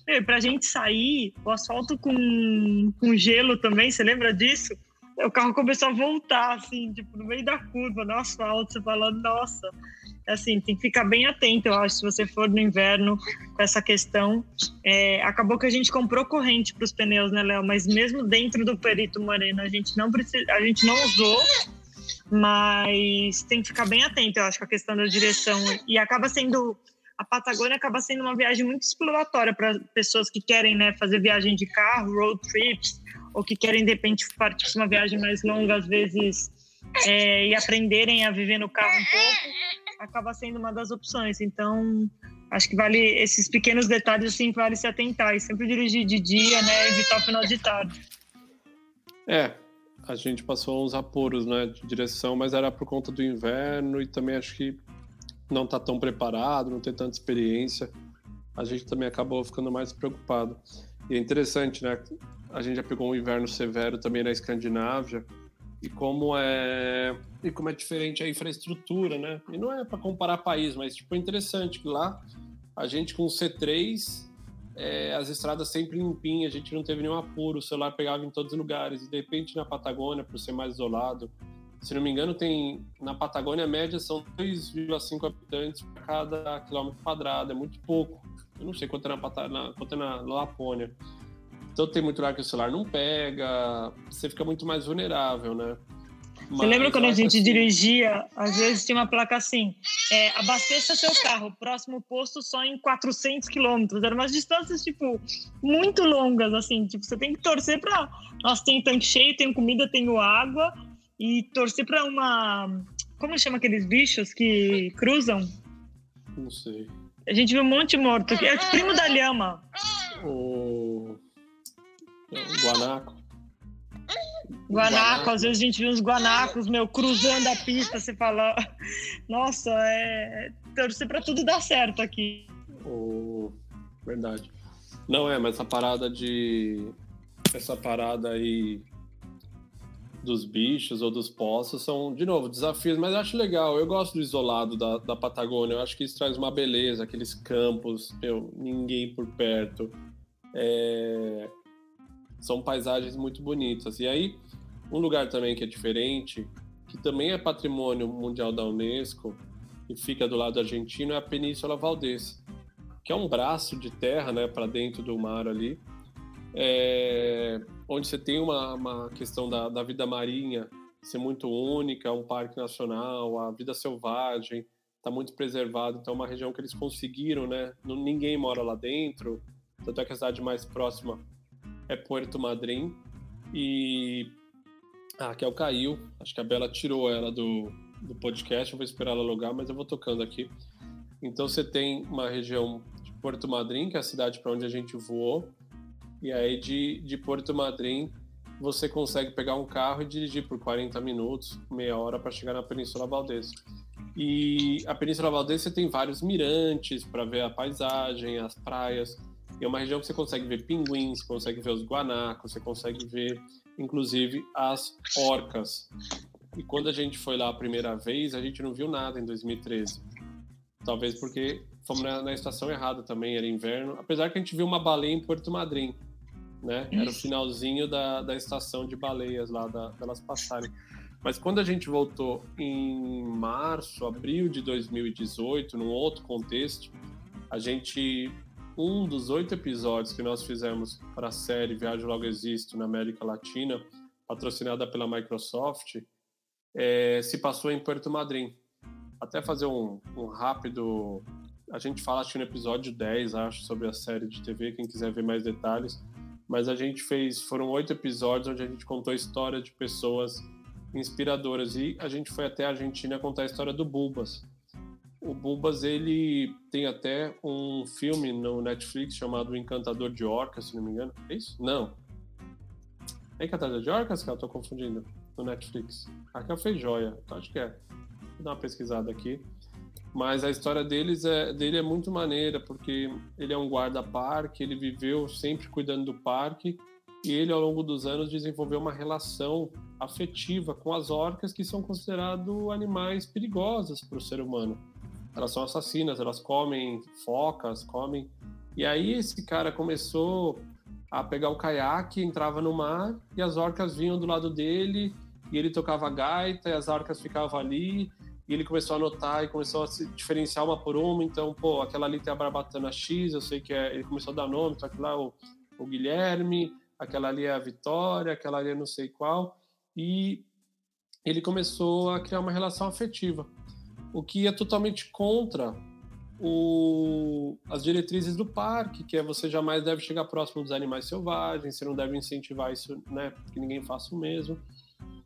E pra gente sair, o asfalto com, com gelo também, você lembra disso? O carro começou a voltar, assim, tipo, no meio da curva, no asfalto, você falando, nossa, assim, tem que ficar bem atento, eu acho, se você for no inverno com essa questão. É, acabou que a gente comprou corrente para os pneus, né, Léo? Mas mesmo dentro do Perito Moreno, a gente não precisa, a gente não usou, mas tem que ficar bem atento, eu acho, com a questão da direção. E acaba sendo. A Patagônia acaba sendo uma viagem muito exploratória para pessoas que querem né, fazer viagem de carro, road trips, ou que querem, de repente, partir para uma viagem mais longa, às vezes, é, e aprenderem a viver no carro um pouco, acaba sendo uma das opções. Então, acho que vale esses pequenos detalhes, assim, vale se atentar. E sempre dirigir de dia, né, evitar o final de tarde. É, a gente passou uns apuros, né, de direção, mas era por conta do inverno e também acho que não tá tão preparado, não tem tanta experiência. A gente também acabou ficando mais preocupado. E é interessante, né? A gente já pegou um inverno severo também na Escandinávia e como é e como é diferente a infraestrutura, né? E não é para comparar país, mas tipo é interessante que lá a gente com o C3 é, as estradas sempre limpinhas, a gente não teve nenhum apuro, o celular pegava em todos os lugares. E de repente na Patagônia, por ser mais isolado, se não me engano, tem na Patagônia a média são 2,5 habitantes para cada quilômetro quadrado, é muito pouco. Eu não sei quanto é na, Patagônia, quanto é na Lapônia. Então tem muito lugar que o celular não pega, você fica muito mais vulnerável, né? Você lembra quando a gente assim... dirigia, às vezes tinha uma placa assim, é, abasteça seu carro, próximo posto só em 400 quilômetros. Eram umas distâncias, tipo, muito longas, assim. Tipo, você tem que torcer para... Nossa, tem tanque cheio, tenho comida, tenho água. E torcer para uma... Como chama aqueles bichos que cruzam? Não sei. A gente viu um monte morto. É o primo da lhama. O... guanaco. Guanaco, às vezes a gente viu uns guanacos, meu, cruzando a pista, você fala, nossa, é torcer para tudo dar certo aqui. Oh, verdade. Não é, mas essa parada de essa parada aí dos bichos ou dos poços são, de novo, desafios, mas eu acho legal. Eu gosto do isolado da, da Patagônia. Eu acho que isso traz uma beleza, aqueles campos, meu, ninguém por perto. É... São paisagens muito bonitas. E aí, um lugar também que é diferente, que também é patrimônio mundial da Unesco e fica do lado argentino, é a Península Valdez, que é um braço de terra, né, para dentro do mar ali, é, onde você tem uma, uma questão da, da vida marinha ser muito única, um parque nacional, a vida selvagem está muito preservado, então é uma região que eles conseguiram, né? Ninguém mora lá dentro, tanto é que a cidade mais próxima é Puerto Madryn e a Raquel caiu. Acho que a Bela tirou ela do, do podcast. Eu vou esperar ela logar, mas eu vou tocando aqui. Então você tem uma região de Porto Madryn, que é a cidade para onde a gente voou. E aí de, de Porto Madryn você consegue pegar um carro e dirigir por 40 minutos, meia hora para chegar na Península Valdez. E a Península Valdez você tem vários mirantes para ver a paisagem, as praias. E é uma região que você consegue ver pinguins, consegue ver os guanacos, você consegue ver inclusive as orcas. E quando a gente foi lá a primeira vez, a gente não viu nada em 2013. Talvez porque fomos na, na estação errada também, era inverno. Apesar que a gente viu uma baleia em Porto Madryn, né? Era o finalzinho da, da estação de baleias lá, da, delas passarem. Mas quando a gente voltou em março, abril de 2018, num outro contexto, a gente um dos oito episódios que nós fizemos para a série Viagem Logo Existo na América Latina, patrocinada pela Microsoft, é, se passou em Puerto Madryn. Até fazer um, um, rápido. A gente fala, acho que no episódio 10, acho, sobre a série de TV, quem quiser ver mais detalhes. Mas a gente fez. Foram oito episódios onde a gente contou a história de pessoas inspiradoras. E a gente foi até a Argentina contar a história do Bulbas, o Bulbas ele tem até um filme no Netflix chamado Encantador de Orcas, se não me engano. É isso? Não. É Encantador de Orcas, eu tô confundindo no Netflix. Raquel fez joia, então acho que é. Vou dar uma pesquisada aqui. Mas a história deles é, dele é muito maneira, porque ele é um guarda-parque, ele viveu sempre cuidando do parque, e ele, ao longo dos anos, desenvolveu uma relação afetiva com as orcas, que são considerados animais perigosos para o ser humano elas são assassinas, elas comem focas, comem. E aí esse cara começou a pegar o caiaque, entrava no mar e as orcas vinham do lado dele e ele tocava gaita e as orcas ficavam ali e ele começou a notar e começou a se diferenciar uma por uma. Então, pô, aquela ali tem a barbatana X, eu sei que é. Ele começou a dar nome, então aquilo lá é o, o Guilherme, aquela ali é a Vitória, aquela ali é não sei qual. E ele começou a criar uma relação afetiva, o que é totalmente contra o, as diretrizes do parque, que é você jamais deve chegar próximo dos animais selvagens, você não deve incentivar isso, né, que ninguém faça o mesmo.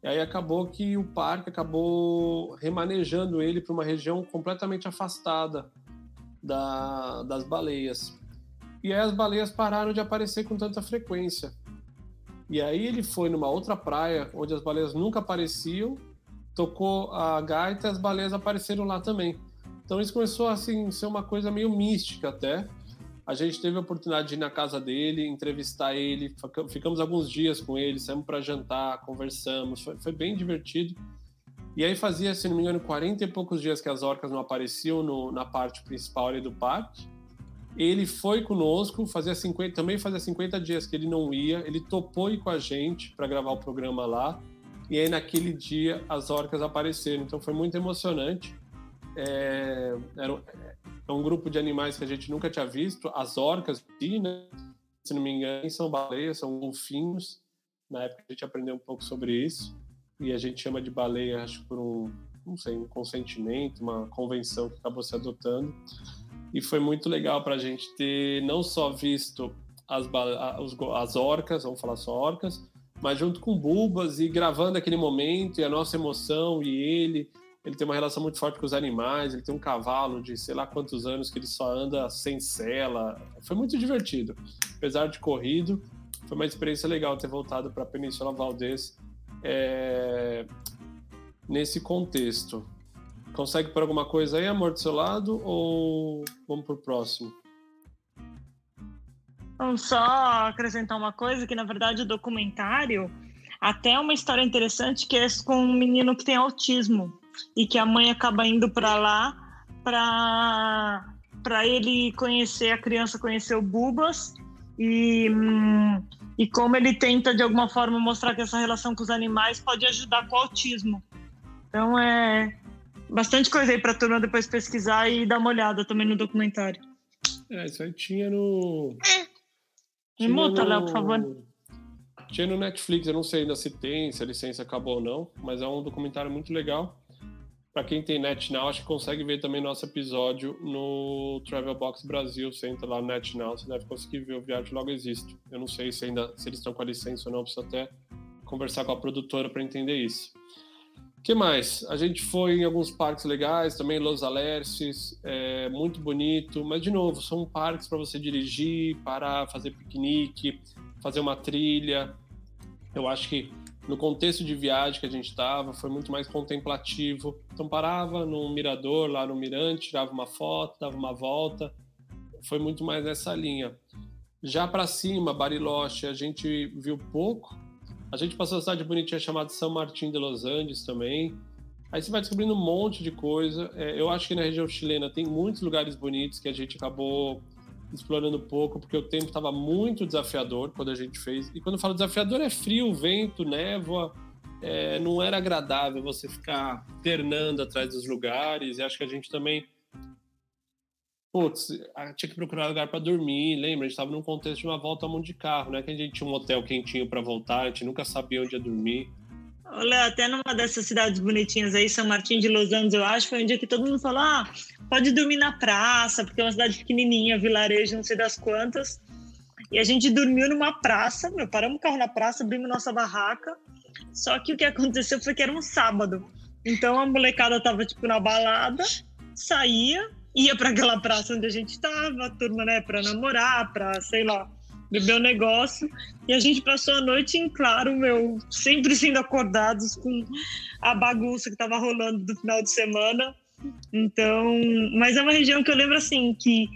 E aí acabou que o parque acabou remanejando ele para uma região completamente afastada da, das baleias. E aí as baleias pararam de aparecer com tanta frequência. E aí ele foi numa outra praia onde as baleias nunca apareciam, tocou a gaita as baleias apareceram lá também. Então isso começou assim ser uma coisa meio mística até. A gente teve a oportunidade de ir na casa dele, entrevistar ele, ficamos alguns dias com ele, saímos para jantar, conversamos, foi, foi, bem divertido. E aí fazia, se não me engano, 40 e poucos dias que as orcas não apareciam no, na parte principal do parque. Ele foi conosco, fazia 50, também fazia 50 dias que ele não ia, ele topou ir com a gente para gravar o programa lá. E aí naquele dia as orcas apareceram, então foi muito emocionante. É, era, é um grupo de animais que a gente nunca tinha visto, as orcas, né? se não me engano, são baleias, são golfinhos. Na época a gente aprendeu um pouco sobre isso e a gente chama de baleia, acho por um, não sei, um consentimento, uma convenção que acabou se adotando e foi muito legal para a gente ter não só visto as, as orcas, vamos falar só orcas, mas junto com Bulbas e gravando aquele momento e a nossa emoção e ele. Ele tem uma relação muito forte com os animais, ele tem um cavalo de sei lá quantos anos que ele só anda sem sela. Foi muito divertido. Apesar de corrido, foi uma experiência legal ter voltado para a Península Valdez é, nesse contexto. Consegue por alguma coisa aí, amor, do seu lado, ou vamos pro próximo? Vamos só acrescentar uma coisa, que na verdade o documentário até é uma história interessante que é com um menino que tem autismo e que a mãe acaba indo para lá para para ele conhecer a criança conhecer o Bubas e hum, e como ele tenta de alguma forma mostrar que essa relação com os animais pode ajudar com o autismo. Então é bastante coisa aí pra turma depois pesquisar e dar uma olhada também no documentário. É, isso aí tinha no. Me muta, no... Léo, por favor. Tinha no Netflix, eu não sei ainda se tem, se a licença acabou ou não, mas é um documentário muito legal. Para quem tem NetNow, acho que consegue ver também nosso episódio no Travel Box Brasil. Você entra lá no NetNow, você deve conseguir ver o Viagem Logo Existe. Eu não sei se ainda se eles estão com a licença ou não, preciso até conversar com a produtora para entender isso que mais? A gente foi em alguns parques legais, também Los Alerces, é muito bonito, mas de novo, são parques para você dirigir, parar, fazer piquenique, fazer uma trilha. Eu acho que no contexto de viagem que a gente estava, foi muito mais contemplativo. Então parava no mirador, lá no mirante, tirava uma foto, dava uma volta. Foi muito mais nessa linha. Já para cima, Bariloche, a gente viu pouco, a gente passou a cidade bonitinha chamada São Martin de Los Andes também. Aí você vai descobrindo um monte de coisa. É, eu acho que na região chilena tem muitos lugares bonitos que a gente acabou explorando pouco, porque o tempo estava muito desafiador quando a gente fez. E quando eu falo desafiador, é frio, vento, névoa. É, não era agradável você ficar ternando atrás dos lugares. E acho que a gente também putz, tinha que procurar lugar para dormir, lembra? A gente estava num contexto de uma volta ao mundo de carro, não é que a gente tinha um hotel quentinho para voltar, a gente nunca sabia onde ia dormir. Olha, até numa dessas cidades bonitinhas aí, São Martin de Los Angeles, eu acho, foi um dia que todo mundo falou: ah, pode dormir na praça, porque é uma cidade pequenininha, vilarejo, não sei das quantas. E a gente dormiu numa praça, meu, paramos o carro na praça, abrimos nossa barraca. Só que o que aconteceu foi que era um sábado. Então a molecada tava, tipo, na balada, saía, ia para aquela praça onde a gente estava, a turma, né, para namorar, para, sei lá, beber um negócio. E a gente passou a noite em claro, meu, sempre sendo acordados com a bagunça que estava rolando do final de semana. Então, mas é uma região que eu lembro assim que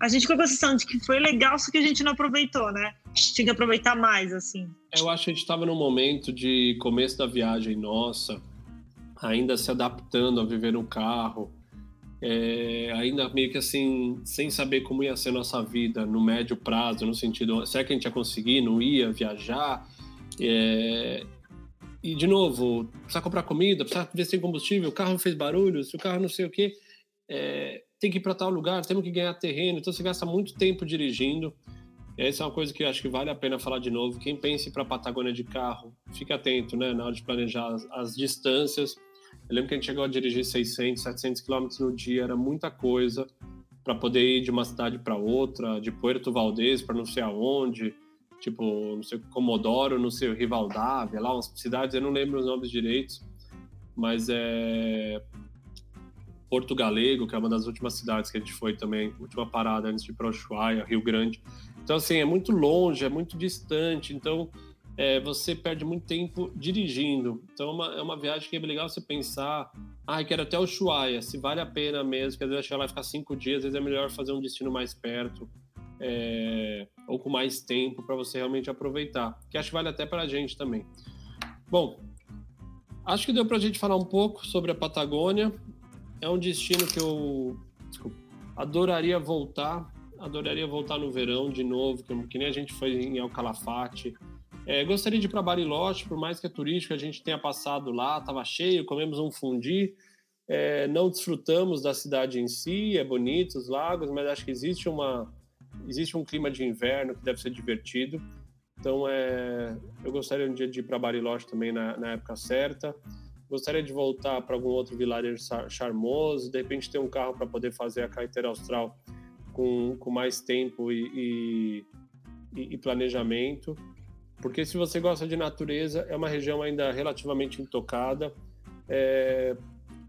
a gente ficou com a sensação de que foi legal, só que a gente não aproveitou, né? Tinha que aproveitar mais, assim. Eu acho que a gente estava num momento de começo da viagem nossa, ainda se adaptando a viver no carro, é, ainda meio que assim, sem saber como ia ser nossa vida no médio prazo, no sentido, será que a gente ia conseguir, não ia viajar? É, e, de novo, precisa comprar comida, precisa ver se tem combustível, o carro fez barulho, se o carro não sei o quê, é, tem que ir para tal lugar, temos que ganhar terreno, então você gasta muito tempo dirigindo. essa é uma coisa que eu acho que vale a pena falar de novo. Quem pense para a Patagônia de carro, fique atento, né, na hora de planejar as, as, distâncias. Eu lembro que a gente chegou a dirigir 600, 700 quilômetros no dia, era muita coisa para poder ir de uma cidade para outra, de Puerto Valdez para não sei aonde, tipo, não sei Comodoro, não sei Rivaldávia, lá umas cidades, eu não lembro os nomes direitos, mas é Porto Galego, que é uma das últimas cidades que a gente foi também, última parada antes de ir para Rio Grande. Então, assim, é muito longe, é muito distante, então é, você perde muito tempo dirigindo. Então, é uma, é uma viagem que é legal você pensar, ah, quero até Ushuaia, se vale a pena mesmo, porque às vezes chegar lá e ficar cinco dias, às vezes é melhor fazer um destino mais perto, é, ou com mais tempo para você realmente aproveitar, que acho que vale até para a gente também. Bom, acho que deu para a gente falar um pouco sobre a Patagônia. É um destino que eu desculpa, adoraria voltar adoraria voltar no verão de novo, que, que nem a gente foi em El Calafate. É, gostaria de ir para Bariloche, por mais que é turístico, a gente tenha passado lá, estava cheio, comemos um fundi. É, não desfrutamos da cidade em si, é bonito os lagos, mas acho que existe uma existe um clima de inverno que deve ser divertido. Então, é, eu gostaria um dia de ir para Bariloche também na, na, época certa. Gostaria de voltar para algum outro vilarejo charmoso, de repente ter um carro para poder fazer a carreteira austral com, com mais tempo e, e, e planejamento. Porque se você gosta de natureza, é uma região ainda relativamente intocada, é,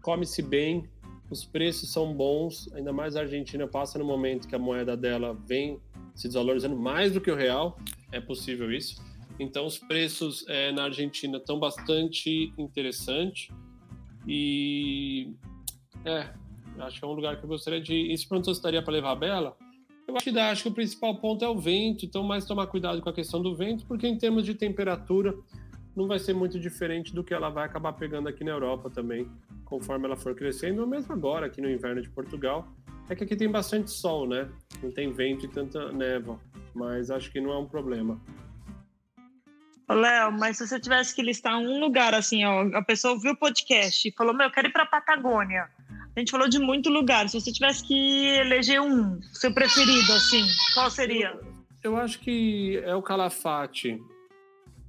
come-se bem, os preços são bons, ainda mais a Argentina passa no momento que a moeda dela vem se desvalorizando mais do que o real, é possível isso. Então os preços é, na Argentina estão bastante interessantes e é, Acho que é um lugar que eu gostaria de. E se perguntou se daria para levar a Bela, eu acho que. Acho que o principal ponto é o vento, então mais tomar cuidado com a questão do vento, porque em termos de temperatura não vai ser muito diferente do que ela vai acabar pegando aqui na Europa também, conforme ela for crescendo, ou mesmo agora aqui no inverno de Portugal. É que aqui tem bastante sol, né? Não tem vento e tanta névoa, mas acho que não é um problema. Léo, mas se você tivesse que listar um lugar assim, ó, a pessoa ouviu o podcast e falou: Meu, eu quero ir para Patagônia. A gente falou de muito lugar. Se você tivesse que eleger um, seu preferido, assim, qual seria? Eu, eu acho que é o Calafate.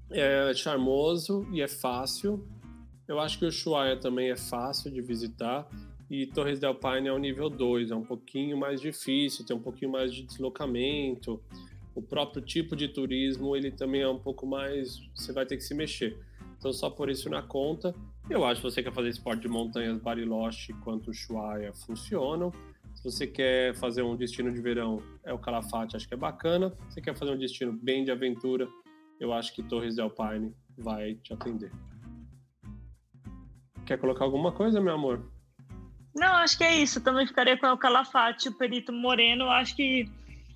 É charmoso e é fácil. Eu acho que o Ushuaia também é fácil de visitar. E Torres del Paine é o nível 2, é um pouquinho mais difícil, tem um pouquinho mais de deslocamento. O próprio tipo de turismo, ele também é um pouco mais. Você vai ter que se mexer. Então, só por isso na conta. Eu acho que você quer fazer esporte de montanhas, Bariloche quanto Ushuaia funcionam. Se você quer fazer um destino de verão, é o Calafate, acho que é bacana. Se você quer fazer um destino bem de aventura, eu acho que Torres del Paine vai te atender. Quer colocar alguma coisa, meu amor? Não, acho que é isso. Também ficaria com o Calafate, o Perito Moreno. Acho que,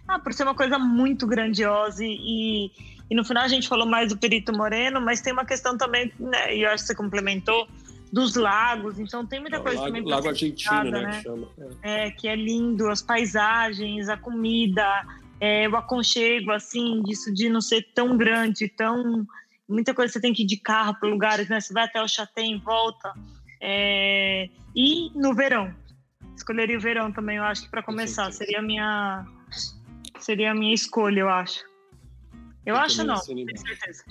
ah, por ser uma coisa muito grandiosa e, e no final a gente falou mais do Perito Moreno, mas tem uma questão também, né, e eu acho que você complementou, dos lagos. Então tem muita é, coisa lago, também. Lago Argentino, né? né? Que, chama. É. é. que é lindo, as paisagens, a comida, é, o aconchego, assim, disso de não ser tão grande, tão. Muita coisa você tem que ir de carro para lugares, né? Você vai até o Chatem, volta. É... E no verão. Escolheria o verão também, eu acho que para começar. Seria a minha. Seria a minha escolha, eu acho. Eu, acho não, tenho certeza.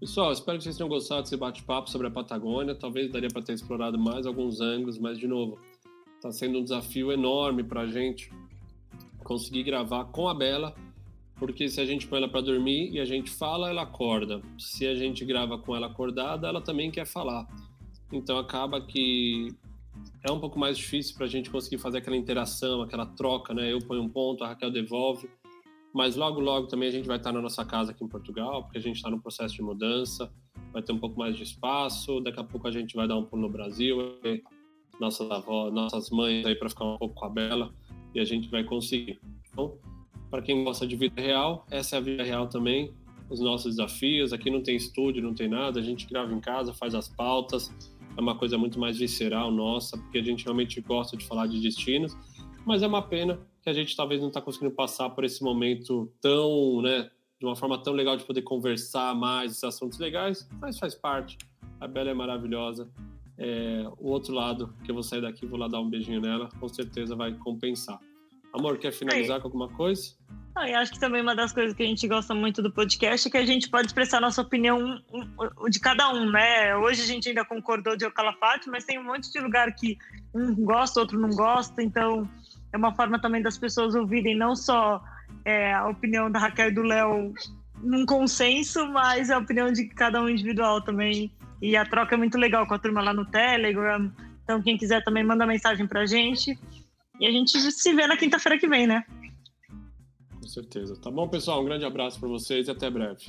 Pessoal, espero que vocês tenham gostado desse bate-papo sobre a Patagônia. Talvez daria para ter explorado mais alguns ângulos, mas, de novo, está sendo um desafio enorme para a gente conseguir gravar com a Bela, porque se a gente põe ela para dormir e a gente fala, ela acorda. Se a gente grava com ela acordada, ela também quer falar. Então acaba que é um pouco mais difícil para a gente conseguir fazer aquela interação, aquela troca, né? Eu ponho um ponto, a Raquel devolve. Mas logo, logo também a gente vai estar na nossa casa aqui em Portugal, porque a gente está no processo de mudança, vai ter um pouco mais de espaço. Daqui a pouco a gente vai dar um pulo no Brasil, nossas avós, nossas mães aí para ficar um pouco com a Bela e a gente vai conseguir. Então, para quem gosta de vida real, essa é a vida real também. Os nossos desafios. Aqui não tem estúdio, não tem nada. A gente grava em casa, faz as pautas. É uma coisa muito mais visceral nossa, porque a gente realmente gosta de falar de destinos. Mas é uma pena que a gente talvez não está conseguindo passar por esse momento tão, né, de uma forma tão legal de poder conversar mais esses assuntos legais, mas faz parte. A Bela é maravilhosa. É, o outro lado, que eu vou sair daqui, vou lá dar um beijinho nela, com certeza vai compensar. Amor, quer finalizar Aí. com alguma coisa? Ah, e acho que também uma das coisas que a gente gosta muito do podcast é que a gente pode expressar nossa opinião de cada um, né? Hoje a gente ainda concordou de Ocalafate, mas tem um monte de lugar que um gosta, outro não gosta, então é uma forma também das pessoas ouvirem não só é, a opinião da Raquel e do Léo num consenso, mas a opinião de cada um individual também. E a troca é muito legal com a turma lá no Telegram. Então, quem quiser também manda mensagem pra gente. E a gente se vê na quinta-feira que vem, né? Com certeza. Tá bom, pessoal? Um grande abraço para vocês e até breve.